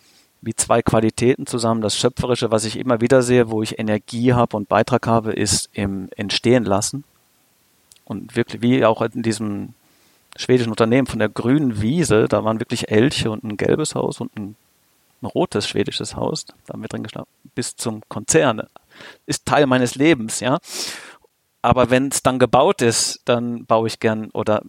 wie zwei Qualitäten zusammen. Das Schöpferische, was ich immer wieder sehe, wo ich Energie habe und Beitrag habe, ist im Entstehen lassen. Und wirklich, wie auch in diesem schwedischen Unternehmen von der grünen Wiese, da waren wirklich Elche und ein gelbes Haus und ein, ein rotes schwedisches Haus, da haben wir drin geschlafen, bis zum Konzern. Ist Teil meines Lebens, ja. Aber wenn es dann gebaut ist, dann baue ich gern oder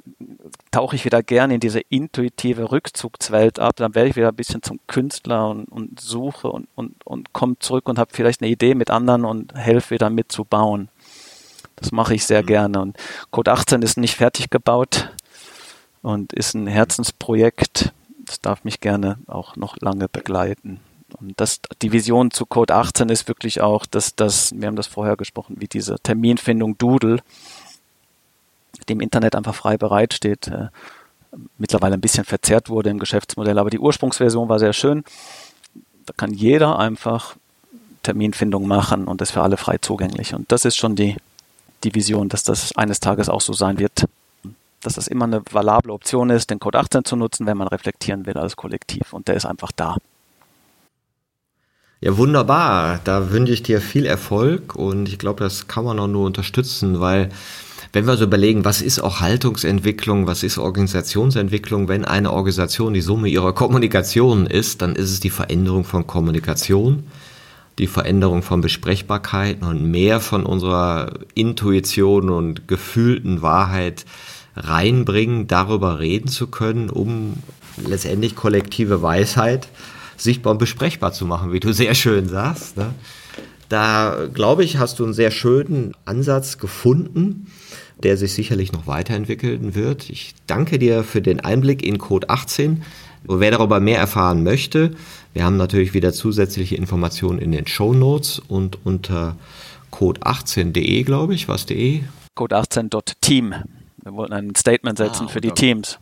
tauche ich wieder gern in diese intuitive Rückzugswelt ab. Dann werde ich wieder ein bisschen zum Künstler und, und suche und, und, und komme zurück und habe vielleicht eine Idee mit anderen und helfe wieder mitzubauen. Das mache ich sehr mhm. gerne. Und Code 18 ist nicht fertig gebaut und ist ein Herzensprojekt. Das darf mich gerne auch noch lange begleiten. Und das, die Vision zu Code 18 ist wirklich auch, dass das, wir haben das vorher gesprochen, wie diese Terminfindung Doodle, die im Internet einfach frei bereitsteht, äh, mittlerweile ein bisschen verzerrt wurde im Geschäftsmodell, aber die Ursprungsversion war sehr schön. Da kann jeder einfach Terminfindung machen und das für alle frei zugänglich. Und das ist schon die, die Vision, dass das eines Tages auch so sein wird, dass das immer eine valable Option ist, den Code 18 zu nutzen, wenn man reflektieren will als Kollektiv. Und der ist einfach da. Ja, wunderbar. Da wünsche ich dir viel Erfolg und ich glaube, das kann man auch nur unterstützen, weil wenn wir so überlegen, was ist auch Haltungsentwicklung, was ist Organisationsentwicklung, wenn eine Organisation die Summe ihrer Kommunikation ist, dann ist es die Veränderung von Kommunikation, die Veränderung von Besprechbarkeiten und mehr von unserer Intuition und gefühlten Wahrheit reinbringen, darüber reden zu können, um letztendlich kollektive Weisheit sichtbar und besprechbar zu machen, wie du sehr schön sagst. Ne? Da, glaube ich, hast du einen sehr schönen Ansatz gefunden, der sich sicherlich noch weiterentwickeln wird. Ich danke dir für den Einblick in Code 18. Wer darüber mehr erfahren möchte, wir haben natürlich wieder zusätzliche Informationen in den Show Notes und unter code18.de, glaube ich, was de? Code18.team. Wir wollten ein Statement setzen ah, für die Teams.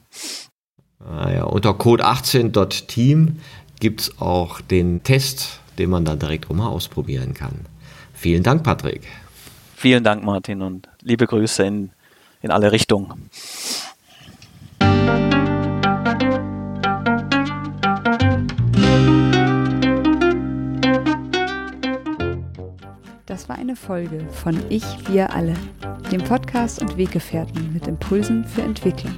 Ah ja, unter code18.team gibt es auch den Test, den man dann direkt auch mal ausprobieren kann. Vielen Dank, Patrick. Vielen Dank, Martin, und liebe Grüße in, in alle Richtungen. Das war eine Folge von Ich, wir alle, dem Podcast und Weggefährten mit Impulsen für Entwicklung.